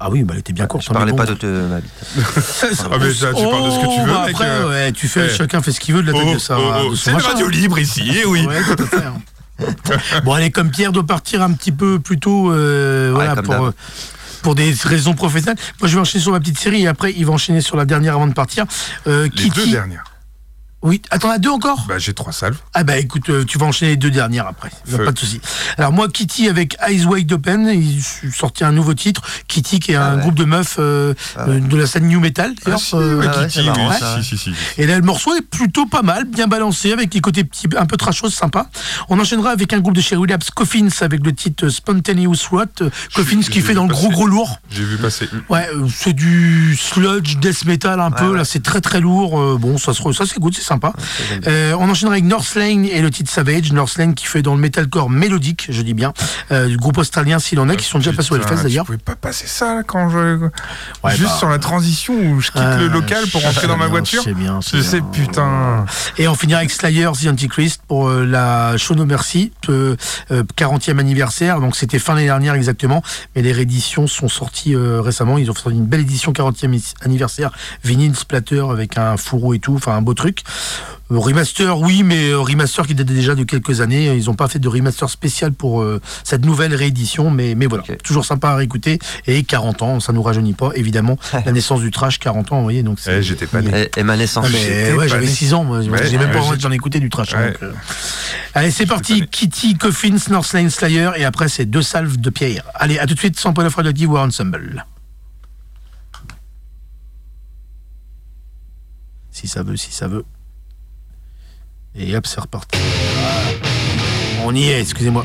Ah oui, bah, elle était bien courte. Je parlais mais pas bon. de te- ma bite. Ah, mais ça, tu parles de ce que tu veux, bah Après, euh. ouais, tu fais, Eh. chacun fait ce qu'il veut de la tête Oh, de ça. oh, oh, c'est une radio libre ici, eh oui. Ouais, tout à fait, hein. bon, allez, comme Pierre doit partir un petit peu plus tôt, euh, voilà, pour, euh, pour des raisons professionnelles. Moi, je vais enchaîner sur ma petite série et après, il va enchaîner sur la dernière avant de partir. Euh, Les Kitty. deux dernières. Oui, attends, a deux encore Bah, j'ai trois salves. Ah bah écoute, euh, tu vas enchaîner les deux dernières après. Y a pas de souci. Alors moi, Kitty avec Eyes Wide Open, ils ont sorti un nouveau titre. Kitty qui est un ouais. groupe de meufs euh, euh, de la scène new metal. Ah, d'ailleurs, si, euh, ouais, ah ouais, Kitty, c'est marrant, oui, ça, si, si, si. et là, le morceau est plutôt pas mal, bien balancé, avec les côtés petits, un peu trashos, sympa. On enchaînera avec un groupe de chez Williams, Coffins, avec le titre Spontaneous Rot. Euh, Coffins qui fait dans le gros gros lourd. J'ai vu passer. Ouais, c'est du sludge, death metal un peu. ouais. Là, c'est très très lourd. Bon, ça se, re- ça c'est good, c'est sympa. Euh, on enchaînera avec Northlane et le titre Savage. Northlane qui fait dans le metalcore mélodique, je dis bien, euh, du groupe australien s'il en est, qui sont déjà passés au Hellfest d'ailleurs. Tu pouvais pas passer ça là, quand je. Ouais, Juste bah, sur la transition où je quitte Ah, le local pour je rentrer dans ma bien, voiture. je sais bien, Je c'est sais, bien. putain. Et on finira avec Slayer, The Antichrist pour euh, la Show No Mercy, euh, euh, 40e anniversaire. Donc c'était fin l'année dernière exactement, mais les rééditions sont sorties récemment. Ils ont sorti une belle édition 40e is- anniversaire, vinyle splatter avec un fourreau et tout, enfin un beau truc. Remaster, oui, mais euh, remaster qui date déjà de quelques années. Ils n'ont pas fait de remaster spécial pour euh, cette nouvelle réédition, mais, mais voilà, toujours sympa à réécouter. Et 40 ans, ça nous rajeunit pas, évidemment. la naissance du trash, 40 ans, vous voyez. Donc c'est- Eh, j'étais pas né. Et, et ma naissance. ah, mais J'étais ouais, pas j'avais né. 6 ans, moi. Ouais, j'ai même ouais, pas envie d'en écouter du trash. hein, Ouais. donc, euh. Allez, c'est parti. Kitty, Coffins, Northlane, Slayer, et après, c'est deux salves de pierre. Allez, à tout de suite, sans point de radioactive War Ensemble. Si ça veut, si ça veut. Et hop, c'est reparti. On y est, excusez-moi.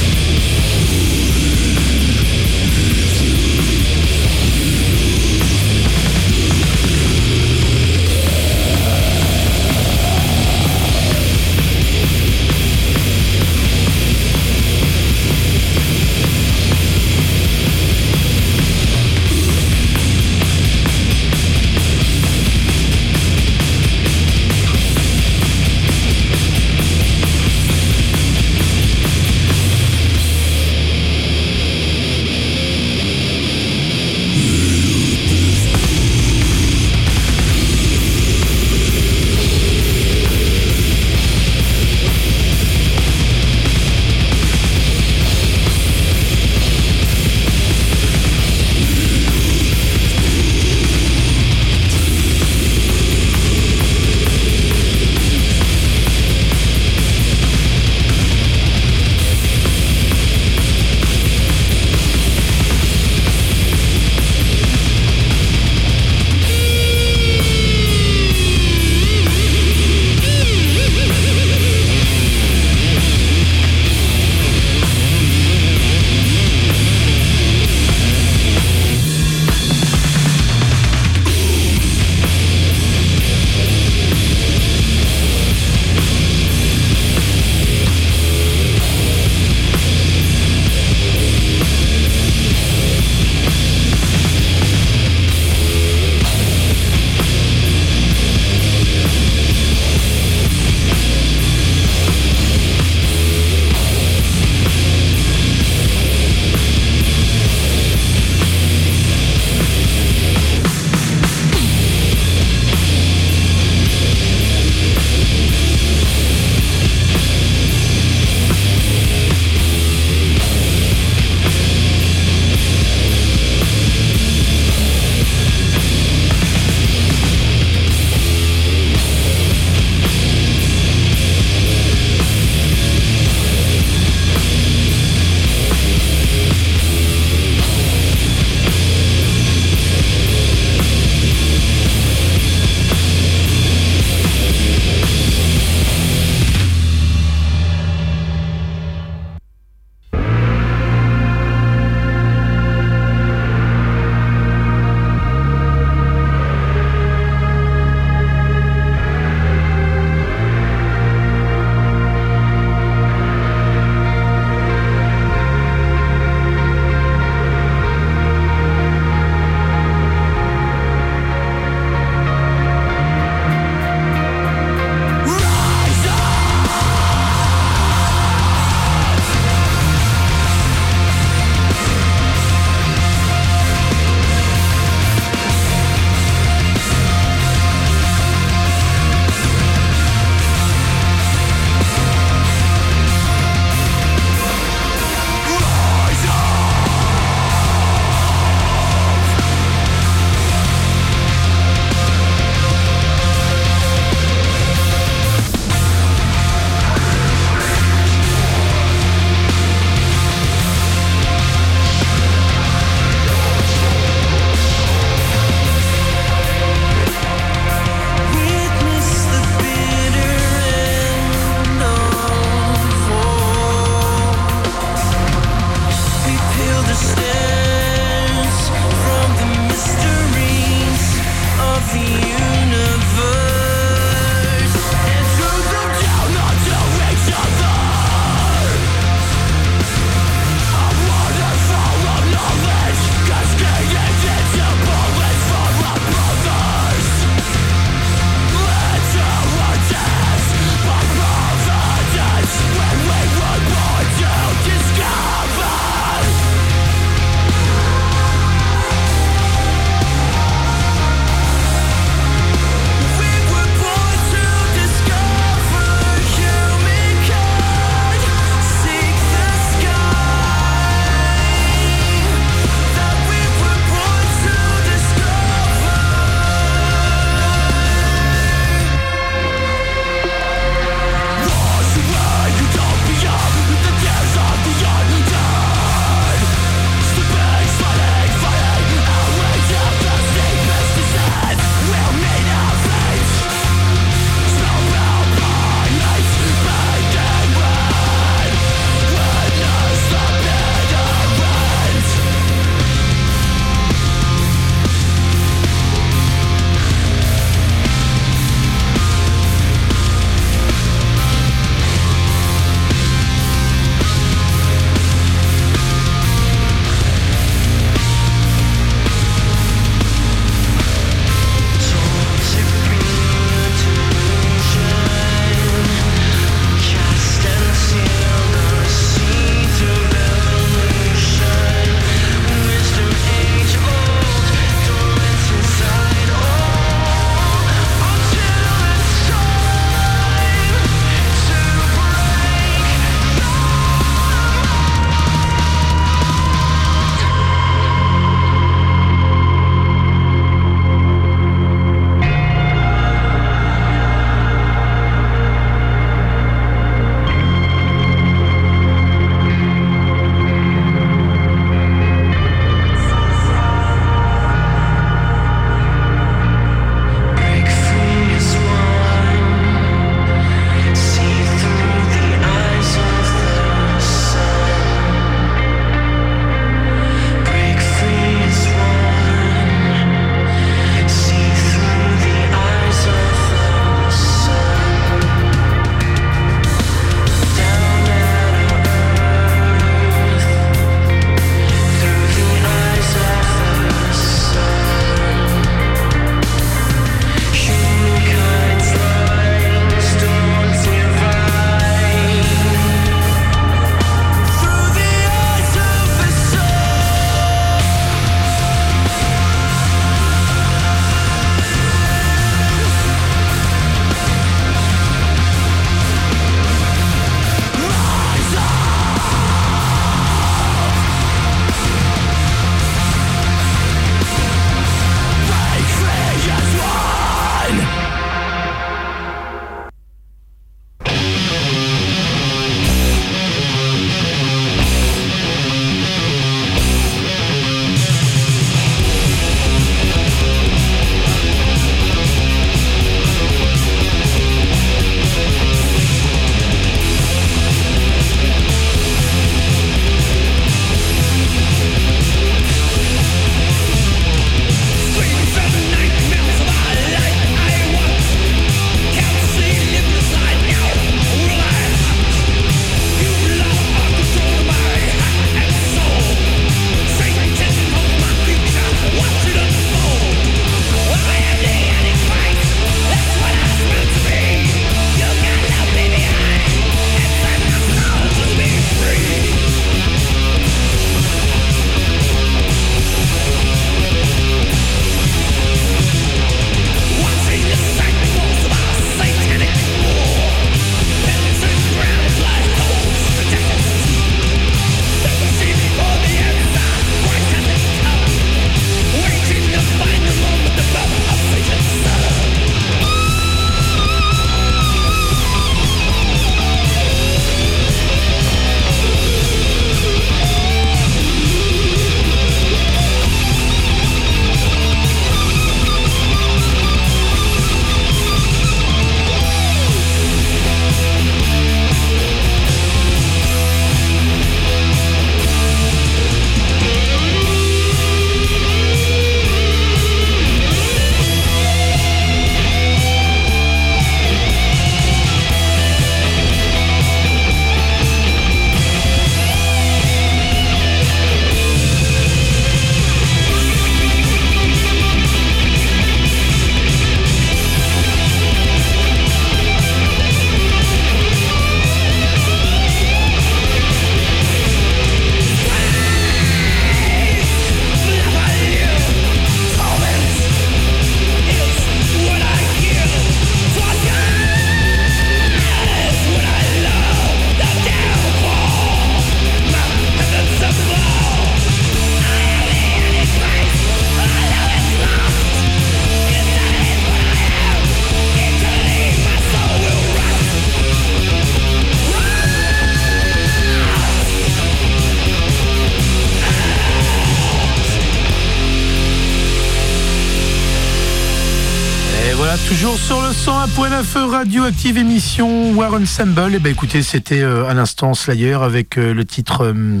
101.9 radioactive émission War Ensemble. Et ben écoutez, c'était euh, à l'instant Slayer avec euh, le titre. euh,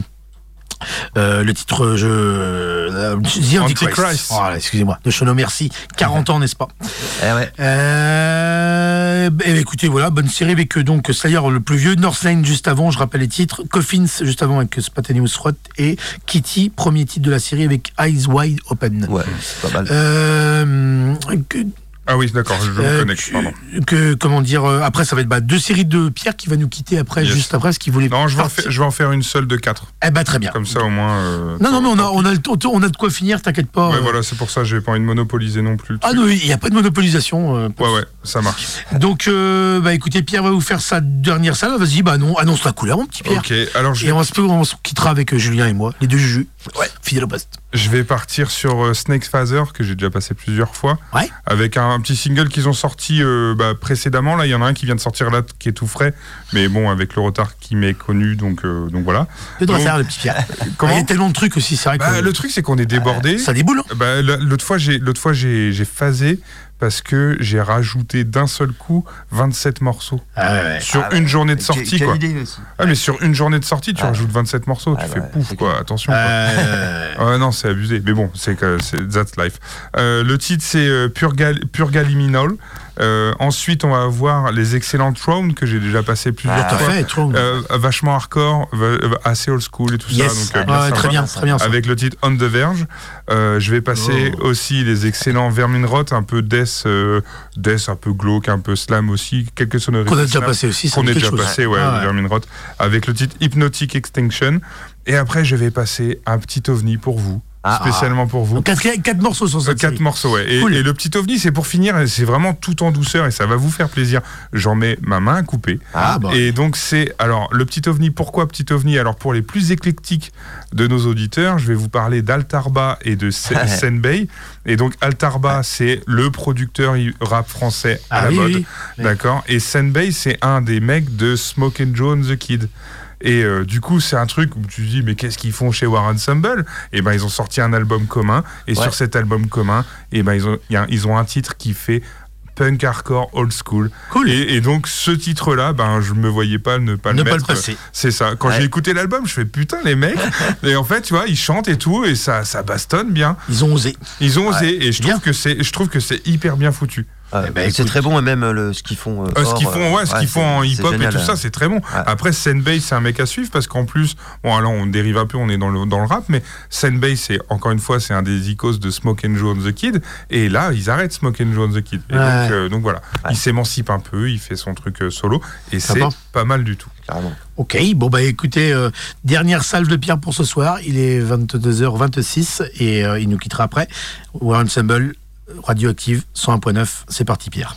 euh, le titre je euh, The Antichrist. Excusez-moi. De Shono Merci. 40 ans, n'est-ce pas? Eh ouais. euh, eh ben, écoutez, voilà, bonne série avec euh, donc Slayer le plus vieux, Northline juste avant, je rappelle les titres, Coffins juste avant avec Spontaneous Rot et Kitty, premier titre de la série avec Eyes Wide Open. Ouais, c'est pas mal. Euh, que, Ah oui, d'accord, je me euh, connecte, pardon. que, comment dire euh, après ça va être bah, deux séries de Pierre qui va nous quitter après Yes. juste après ce qu'il voulait Non, je vais, en faire, je vais en faire une seule de quatre. eh ben très bien Comme ça, au moins. euh, non non mais on a on a le on a de quoi finir t'inquiète pas Ouais, euh. voilà, c'est pour ça j'ai pas envie de monopoliser non plus. ah non il n'y a pas de monopolisation euh, Ouais, ouais, ça marche. donc bah écoutez Pierre va vous faire sa dernière salle vas-y bah non annonce la couleur mon petit Pierre Ok, alors je et on, se, on se quittera avec Julien et moi les deux Juju ouais fidèle au poste Je vais partir sur euh, Snake Phaser, que j'ai déjà passé plusieurs fois, ouais avec un, un petit single qu'ils ont sorti euh, bah, précédemment. Là, il y en a un qui vient de sortir là, qui est tout frais, mais bon, avec le retard qui m'est connu, donc, euh, donc voilà. le doigt Donc, faire le petit Pierre Comment il y a tellement de trucs aussi c'est vrai Bah, que Le truc, c'est qu'on est débordé. ça déboule hein. Bah, la- l'autre fois, j'ai phasé parce que j'ai rajouté d'un seul coup 27 morceaux ah ouais, sur Ah ouais. une journée de sortie quoi. idée aussi. Ah mais sur une journée de sortie, tu Ah. rajoutes 27 morceaux, tu fais pouf quoi, attention. quoi. Euh, non, c'est abusé. Mais bon, c'est que c'est that's life. Euh, le titre c'est euh, Purgal, Purgaliminal. Euh, ensuite, on va avoir les excellents Throne que j'ai déjà passé plusieurs Ah fois. fait Euh, vachement hardcore, assez old school et tout yes ça. Donc, bien très bien très bien. Avec le titre On the Verge. Euh, je vais passer Oh. aussi les excellents Verminrot, un peu death, euh, death, un peu glauque, un peu slam aussi, quelques sonorités. qu'on a déjà slam passé aussi ça qu'on dit déjà chose. passé, ouais, Ah ouais. Verminrot, avec le titre Hypnotic Extinction. Et après, je vais passer un petit ovni pour vous, Ah, spécialement pour vous. Quatre, quatre morceaux sur cette Quatre série. morceaux, ouais. Et, Cool. et le petit ovni, c'est pour finir, c'est vraiment tout en douceur et ça va vous faire plaisir. J'en mets ma main à couper. Ah, bah. Et donc c'est alors le petit ovni. Pourquoi petit ovni? Alors pour les plus éclectiques de nos auditeurs, je vais vous parler d'Altarba et de. Senbei. Et donc Altarba, c'est le producteur rap français à Ah la oui, mode, oui. D'accord? Et Senbei, c'est un des mecs de Smoke and and the Kid. Et euh, du coup, c'est un truc où tu te dis, mais qu'est-ce qu'ils font chez War Ensemble? Et ben, ils ont sorti un album commun. Et Ouais. sur cet album commun, et ben, ils ont, il y a- ils ont un titre qui fait punk hardcore old school. Cool. Et, et donc, ce titre-là, ben, je me voyais pas ne pas ne le pas mettre. le passer. C'est ça. Quand Ouais. j'ai écouté l'album, je fais putain, les mecs. et en fait, tu vois, ils chantent et tout, et ça, ça bastonne bien. Ils ont osé. Ils ont osé, et je Bien. trouve que c'est, je trouve que c'est hyper bien foutu. Ouais, ben, c'est très bon et même euh, le, ce qu'ils font. euh, Euh, ce qu'ils font, ouais, ce euh, qu'ils font en hip-hop et tout ça, euh. c'est très bon. Après, Senbei, c'est un mec à suivre parce qu'en plus, bon, alors on dérive un peu, on est dans le, dans le rap, mais Senbei, c'est encore une fois, c'est un des icônes de Smoke and Joe and the Kid. Et là, ils arrêtent Smoke and Joe and the Kid. Et Ouais. donc, euh, donc voilà, Ouais. il s'émancipe un peu, il fait son truc euh, solo, et c'est pas mal du tout. Carrément. Ok, bon bah écoutez, euh, dernière salve de Pierre pour ce soir. Il est 22h26 et euh, il nous quittera après. War Ensemble, radioactive 101.9. C'est parti Pierre.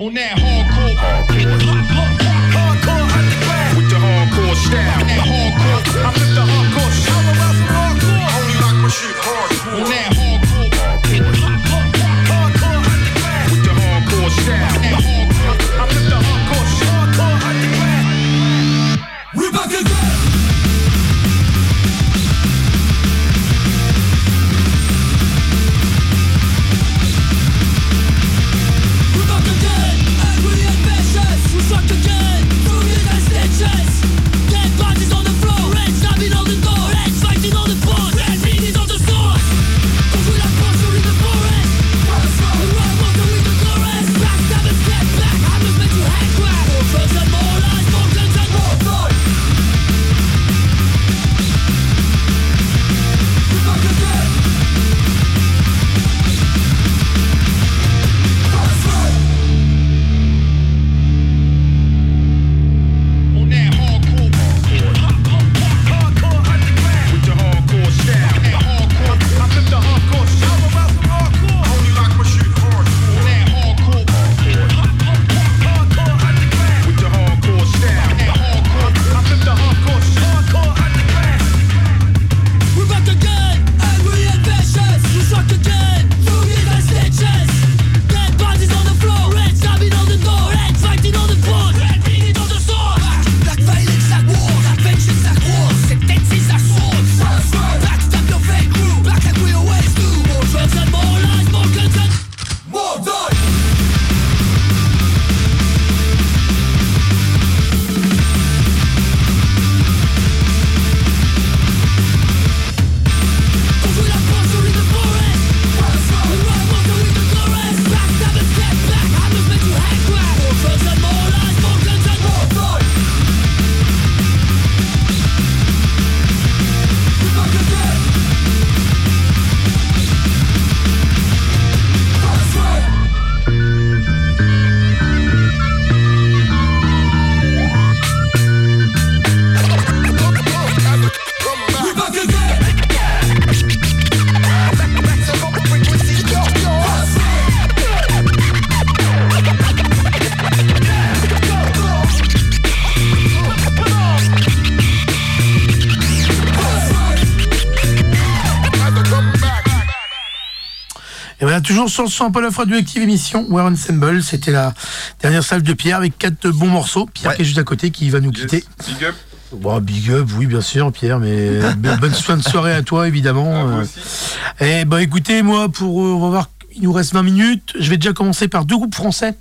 On that hardcore. Hardcore toujours sur le son un peu la fois du Active émission, War Ensemble. C'était la dernière salle de Pierre avec quatre bons morceaux. Pierre Ouais. qui est juste à côté, qui va nous quitter. Big up. Bon, big up, oui, bien sûr, Pierre, mais bonne fin de soirée à toi, évidemment. Euh. Eh ben, écoutez, moi, pour, euh, on va voir, il nous reste 20 minutes. Je vais déjà commencer par deux groupes français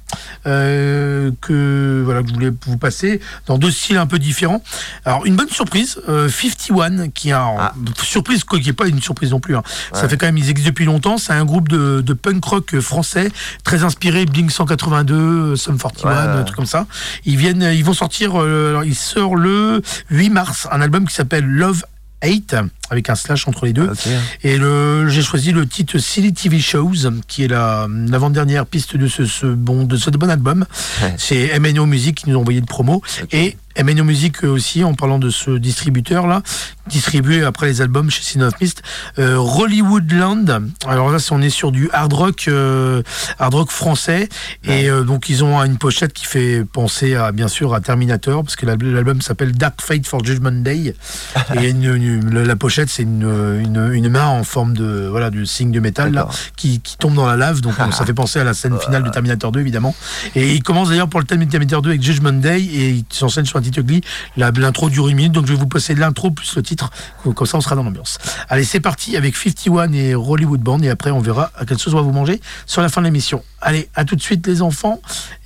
euh, que voilà que je voulais vous passer dans deux styles un peu différents. Alors, une bonne surprise, euh, 51, qui a Ah. surprise quoi, qui est pas une surprise non plus. hein. Ça fait quand même ils existent depuis longtemps. C'est un groupe de, de punk rock français très inspiré Blink 182, Sum 41, Ouais. un truc comme ça. Ils viennent, ils vont sortir. euh, alors, il sort le 8 mars un album qui s'appelle Love 8 avec un slash entre les deux. Ok. Et le, j'ai choisi le titre Silly TV Shows, qui est la, l'avant-dernière piste de ce, ce bon, de ce bon album. Ouais. C'est MNO Music qui nous a envoyé le promo. Et MNO Music aussi, en parlant de ce distributeur-là, distribué après les albums chez Sin of Mist, euh, Hollywoodland. Alors là, on est sur du hard rock, euh, hard rock français. Et euh, donc, ils ont une pochette qui fait penser à, bien sûr, à Terminator, parce que l'al- l'album s'appelle Dark Fate for Judgment Day. Et une, une- la pochette, c'est une, une, une main en forme de, voilà, de signe de métal, là, qui, qui tombe dans la lave. Donc, ça fait penser à la scène finale de Terminator 2, évidemment. Et il commence d'ailleurs pour le thème de Terminator 2 avec Judgment Day et il s'enseigne sur un titre glee. L'intro dure une minute, donc je vais vous passer l'intro plus le titre. Comme ça, on sera dans l'ambiance. Allez, c'est parti avec 51 et Hollywood Band et après, on verra à quelle sauce on va vous manger sur la fin de l'émission. Allez, à tout de suite, les enfants.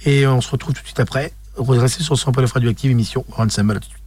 Et on se retrouve tout de suite après. Restez sur 100 de Radioactive émission. One Symbol, à tout de suite.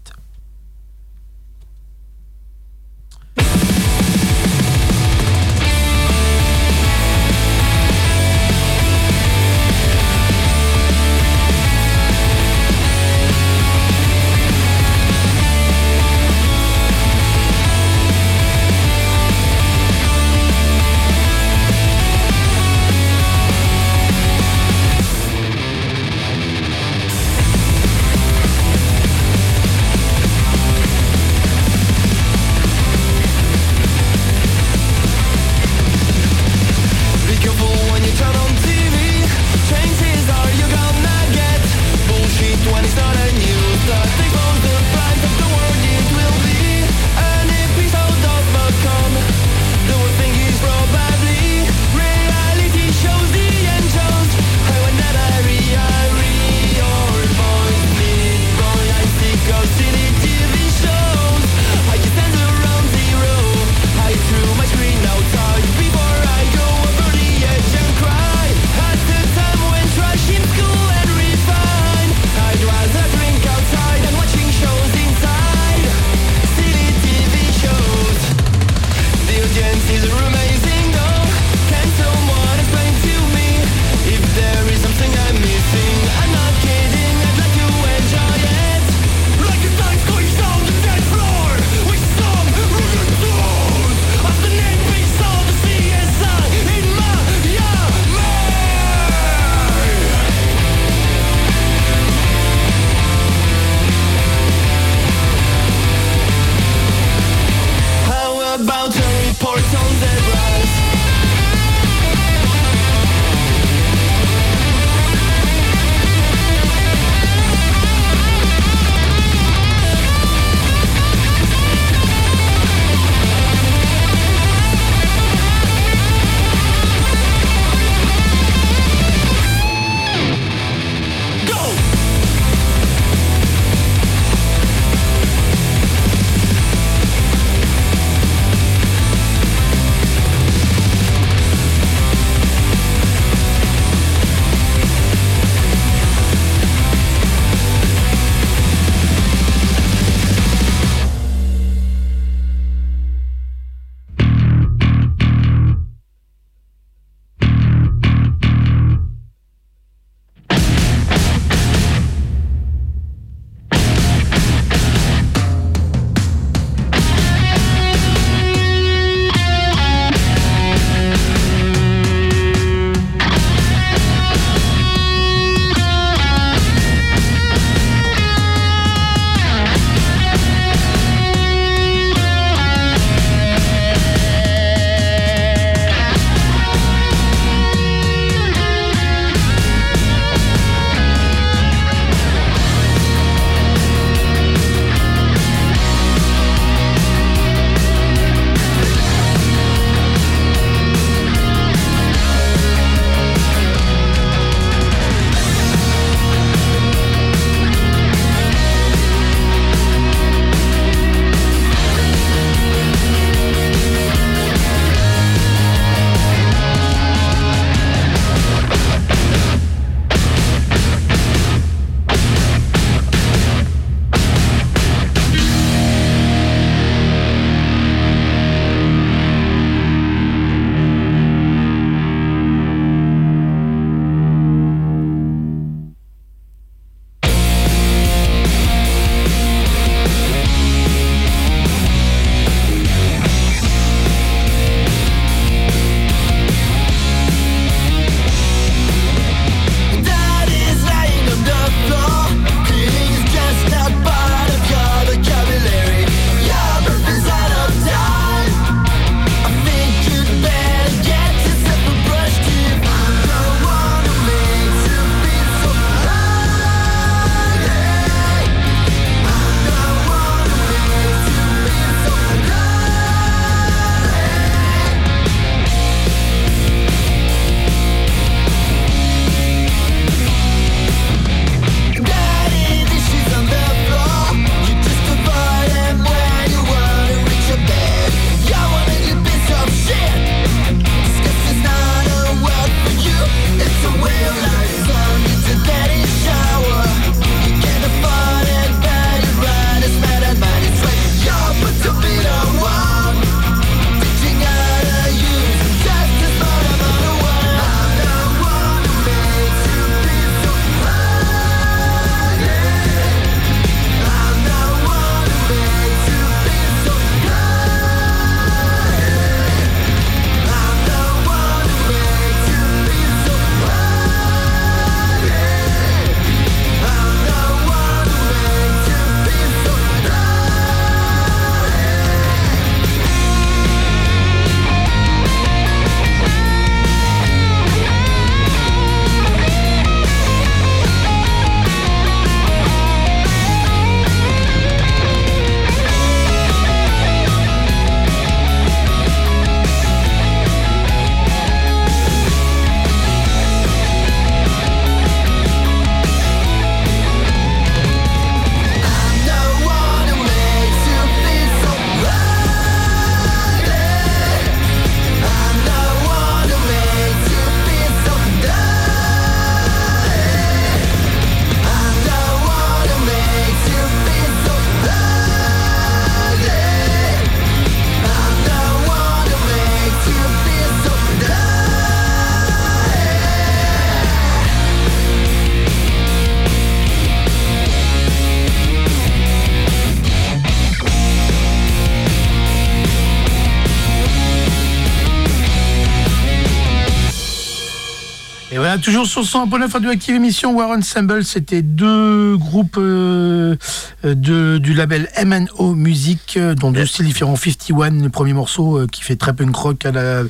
Toujours sur 100.9 radioactive émission War Ensemble, c'était deux groupes euh, de, du label MNO Music, euh, dont deux styles différents. 51, le premier morceau euh, qui fait très punk rock à la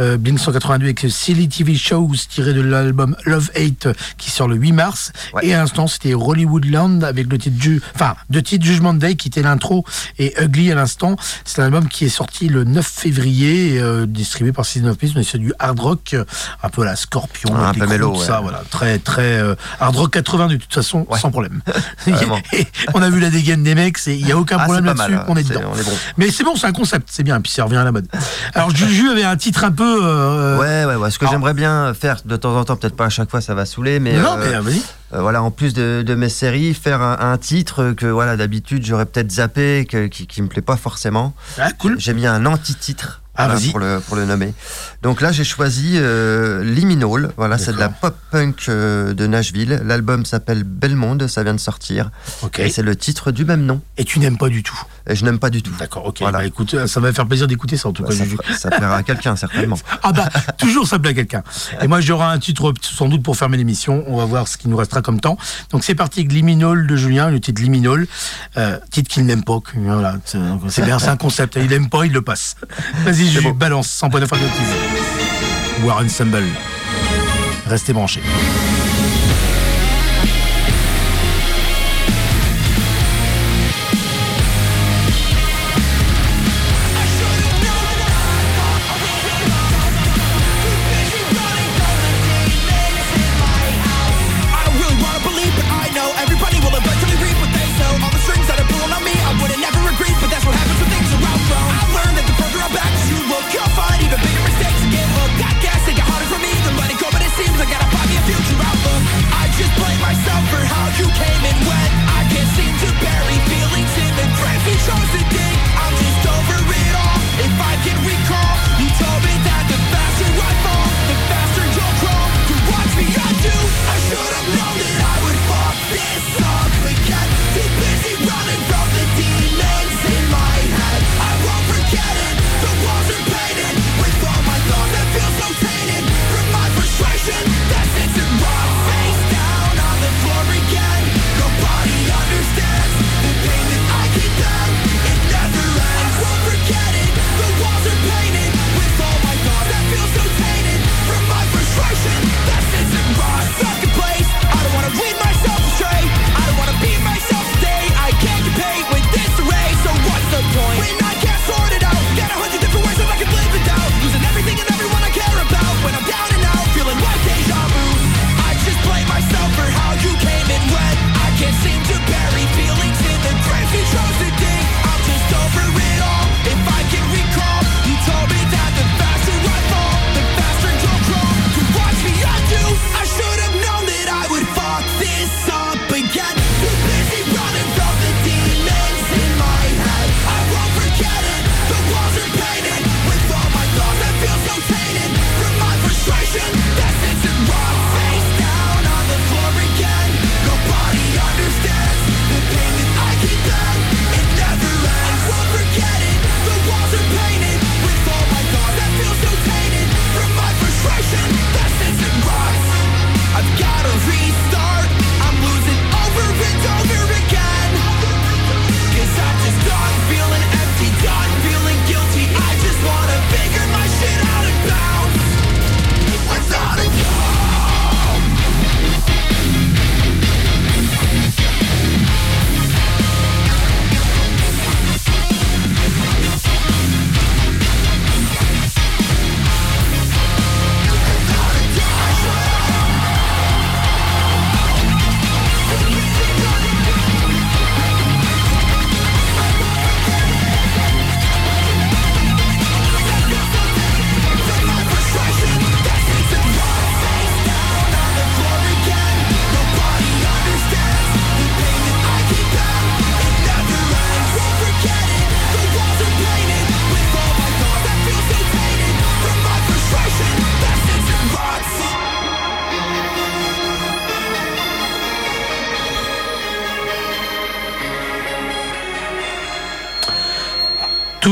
euh, Blink 182 avec Silly TV Shows tiré de l'album Love Hate qui sort le 8 mars. Et à l'instant, c'était Hollywoodland avec le titre, Ju- enfin, deux titres Judgment Day qui était l'intro et Ugly à l'instant. C'est un album qui est sorti le 9 février, distribué par Season of Peace, mais c'est du hard rock, un peu la Scorpion, Ah, un peu mélo, ouais. ça, voilà, très très hard rock 80 de toute façon, sans problème. On a vu la dégaine des mecs, il n'y a aucun Ah, problème là-dessus, mal, on est dedans. on est bon. Mais c'est bon, c'est un concept, c'est bien, puis ça revient à la mode. Alors Juju avait un titre un peu. euh, Ouais, ouais, ouais. Ce que j'aimerais bien faire de temps en temps, peut-être pas à chaque fois, ça va saouler, mais. Non, euh, mais, euh, vas-y. euh, voilà, en plus de, de mes séries, faire un, un titre que voilà d'habitude j'aurais peut-être zappé, que- qui, qui me plaît pas forcément. Ah, cool. J'ai mis un anti-titre. Ah, pour le, pour le nommer. Donc là, j'ai choisi euh, Liminal. Voilà, c'est de la pop-punk euh, de Nashville. L'album s'appelle Belmonde, ça vient de sortir. Et c'est le titre du même nom. Et tu n'aimes pas du tout je n'aime pas du tout. D'accord, ok. Bah, écoute, euh, ça va faire plaisir d'écouter ça en tout Bah, cas, ça, Juju. fera- ça plaira à quelqu'un, certainement. Ah bah, toujours ça plaît à quelqu'un. Et moi, j'aurai un titre sans doute pour fermer l'émission. On va voir ce qui nous restera comme temps. Donc c'est parti avec Liminol de Julien, le titre Liminol. Euh, titre qu'il n'aime pas. Voilà, c'est bien, c'est un concept. Il n'aime pas, il le passe. Vas-y, Juju, balance, 100 points de radioactive. War Ensemble. Restez branchés.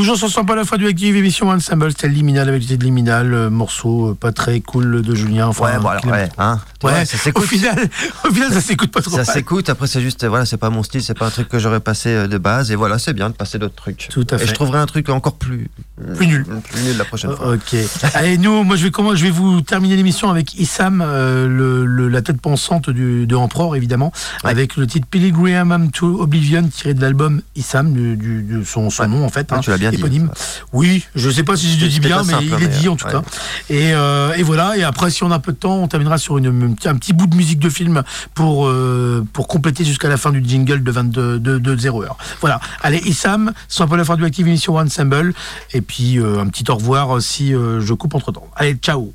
Toujours sur 100 pas la fois du Active, émission Ensemble, c'était Liminal avec le Liminal, euh, morceau euh, pas très cool de Julien. Enfin, Ouais, bon, alors, ouais, hein. Ouais, ça au s'écoute. final, au final, ça s'écoute pas trop. Ça s'écoute, après c'est juste, voilà, c'est pas mon style, c'est pas un truc que j'aurais passé euh, de base, et voilà, c'est bien de passer d'autres trucs. Tout à Et fait. je trouverai un truc encore plus, Plus nul. plus nul la prochaine fois. Ok. Allez, nous, moi, je vais comment Je vais vous terminer l'émission avec Issam, euh, le, le- la tête pensante du, de Emperor, évidemment, avec le titre Pilgrim to Oblivion, tiré de l'album Issam, du, du- de son, son nom en fait. Hein, tu l'as bien dit. éponyme. Oui, je sais pas si je le dis bien, mais simple, il est mais, dit en tout cas. Et, euh, et voilà. Et après, si on a un peu de temps, on terminera sur une, un petit- bout de musique de film pour euh, compléter jusqu'à la fin du jingle de 22 de, de 0 heure. Voilà. Allez, Issam, sans un peu la fin du Active émission Ensemble. Et puis euh, un petit au revoir si euh, je coupe entre temps. Allez, ciao.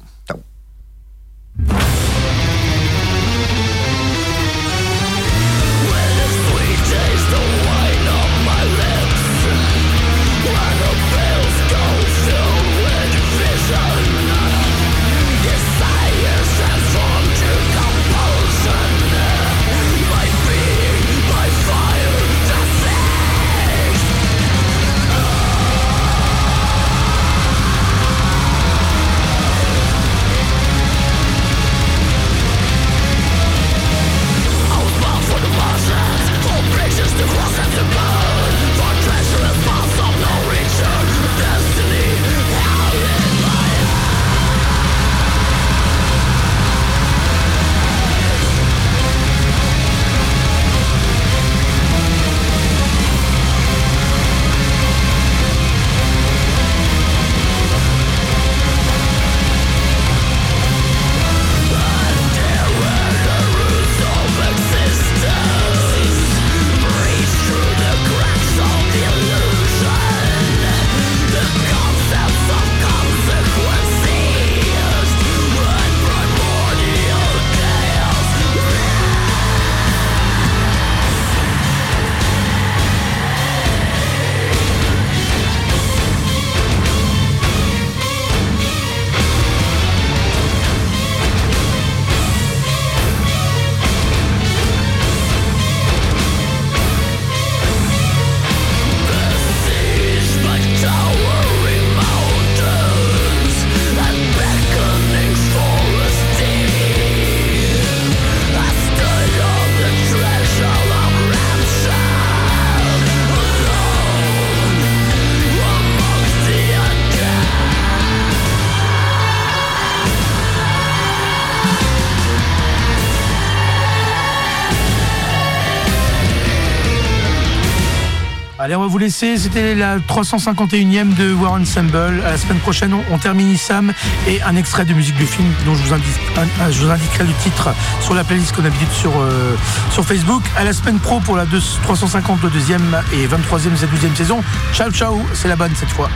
Allez, on va vous laisser. C'était la 351e de War Ensemble. À la semaine prochaine, on, termine Sam et un extrait de musique de film dont je vous, indiquerai le titre sur la playlist qu'on a euh, sur Facebook. À la semaine pro pour la deux- 352e et 23e et 12e saison. Ciao, ciao. C'est la bonne cette fois.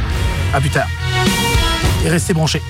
À plus tard. Et restez branchés.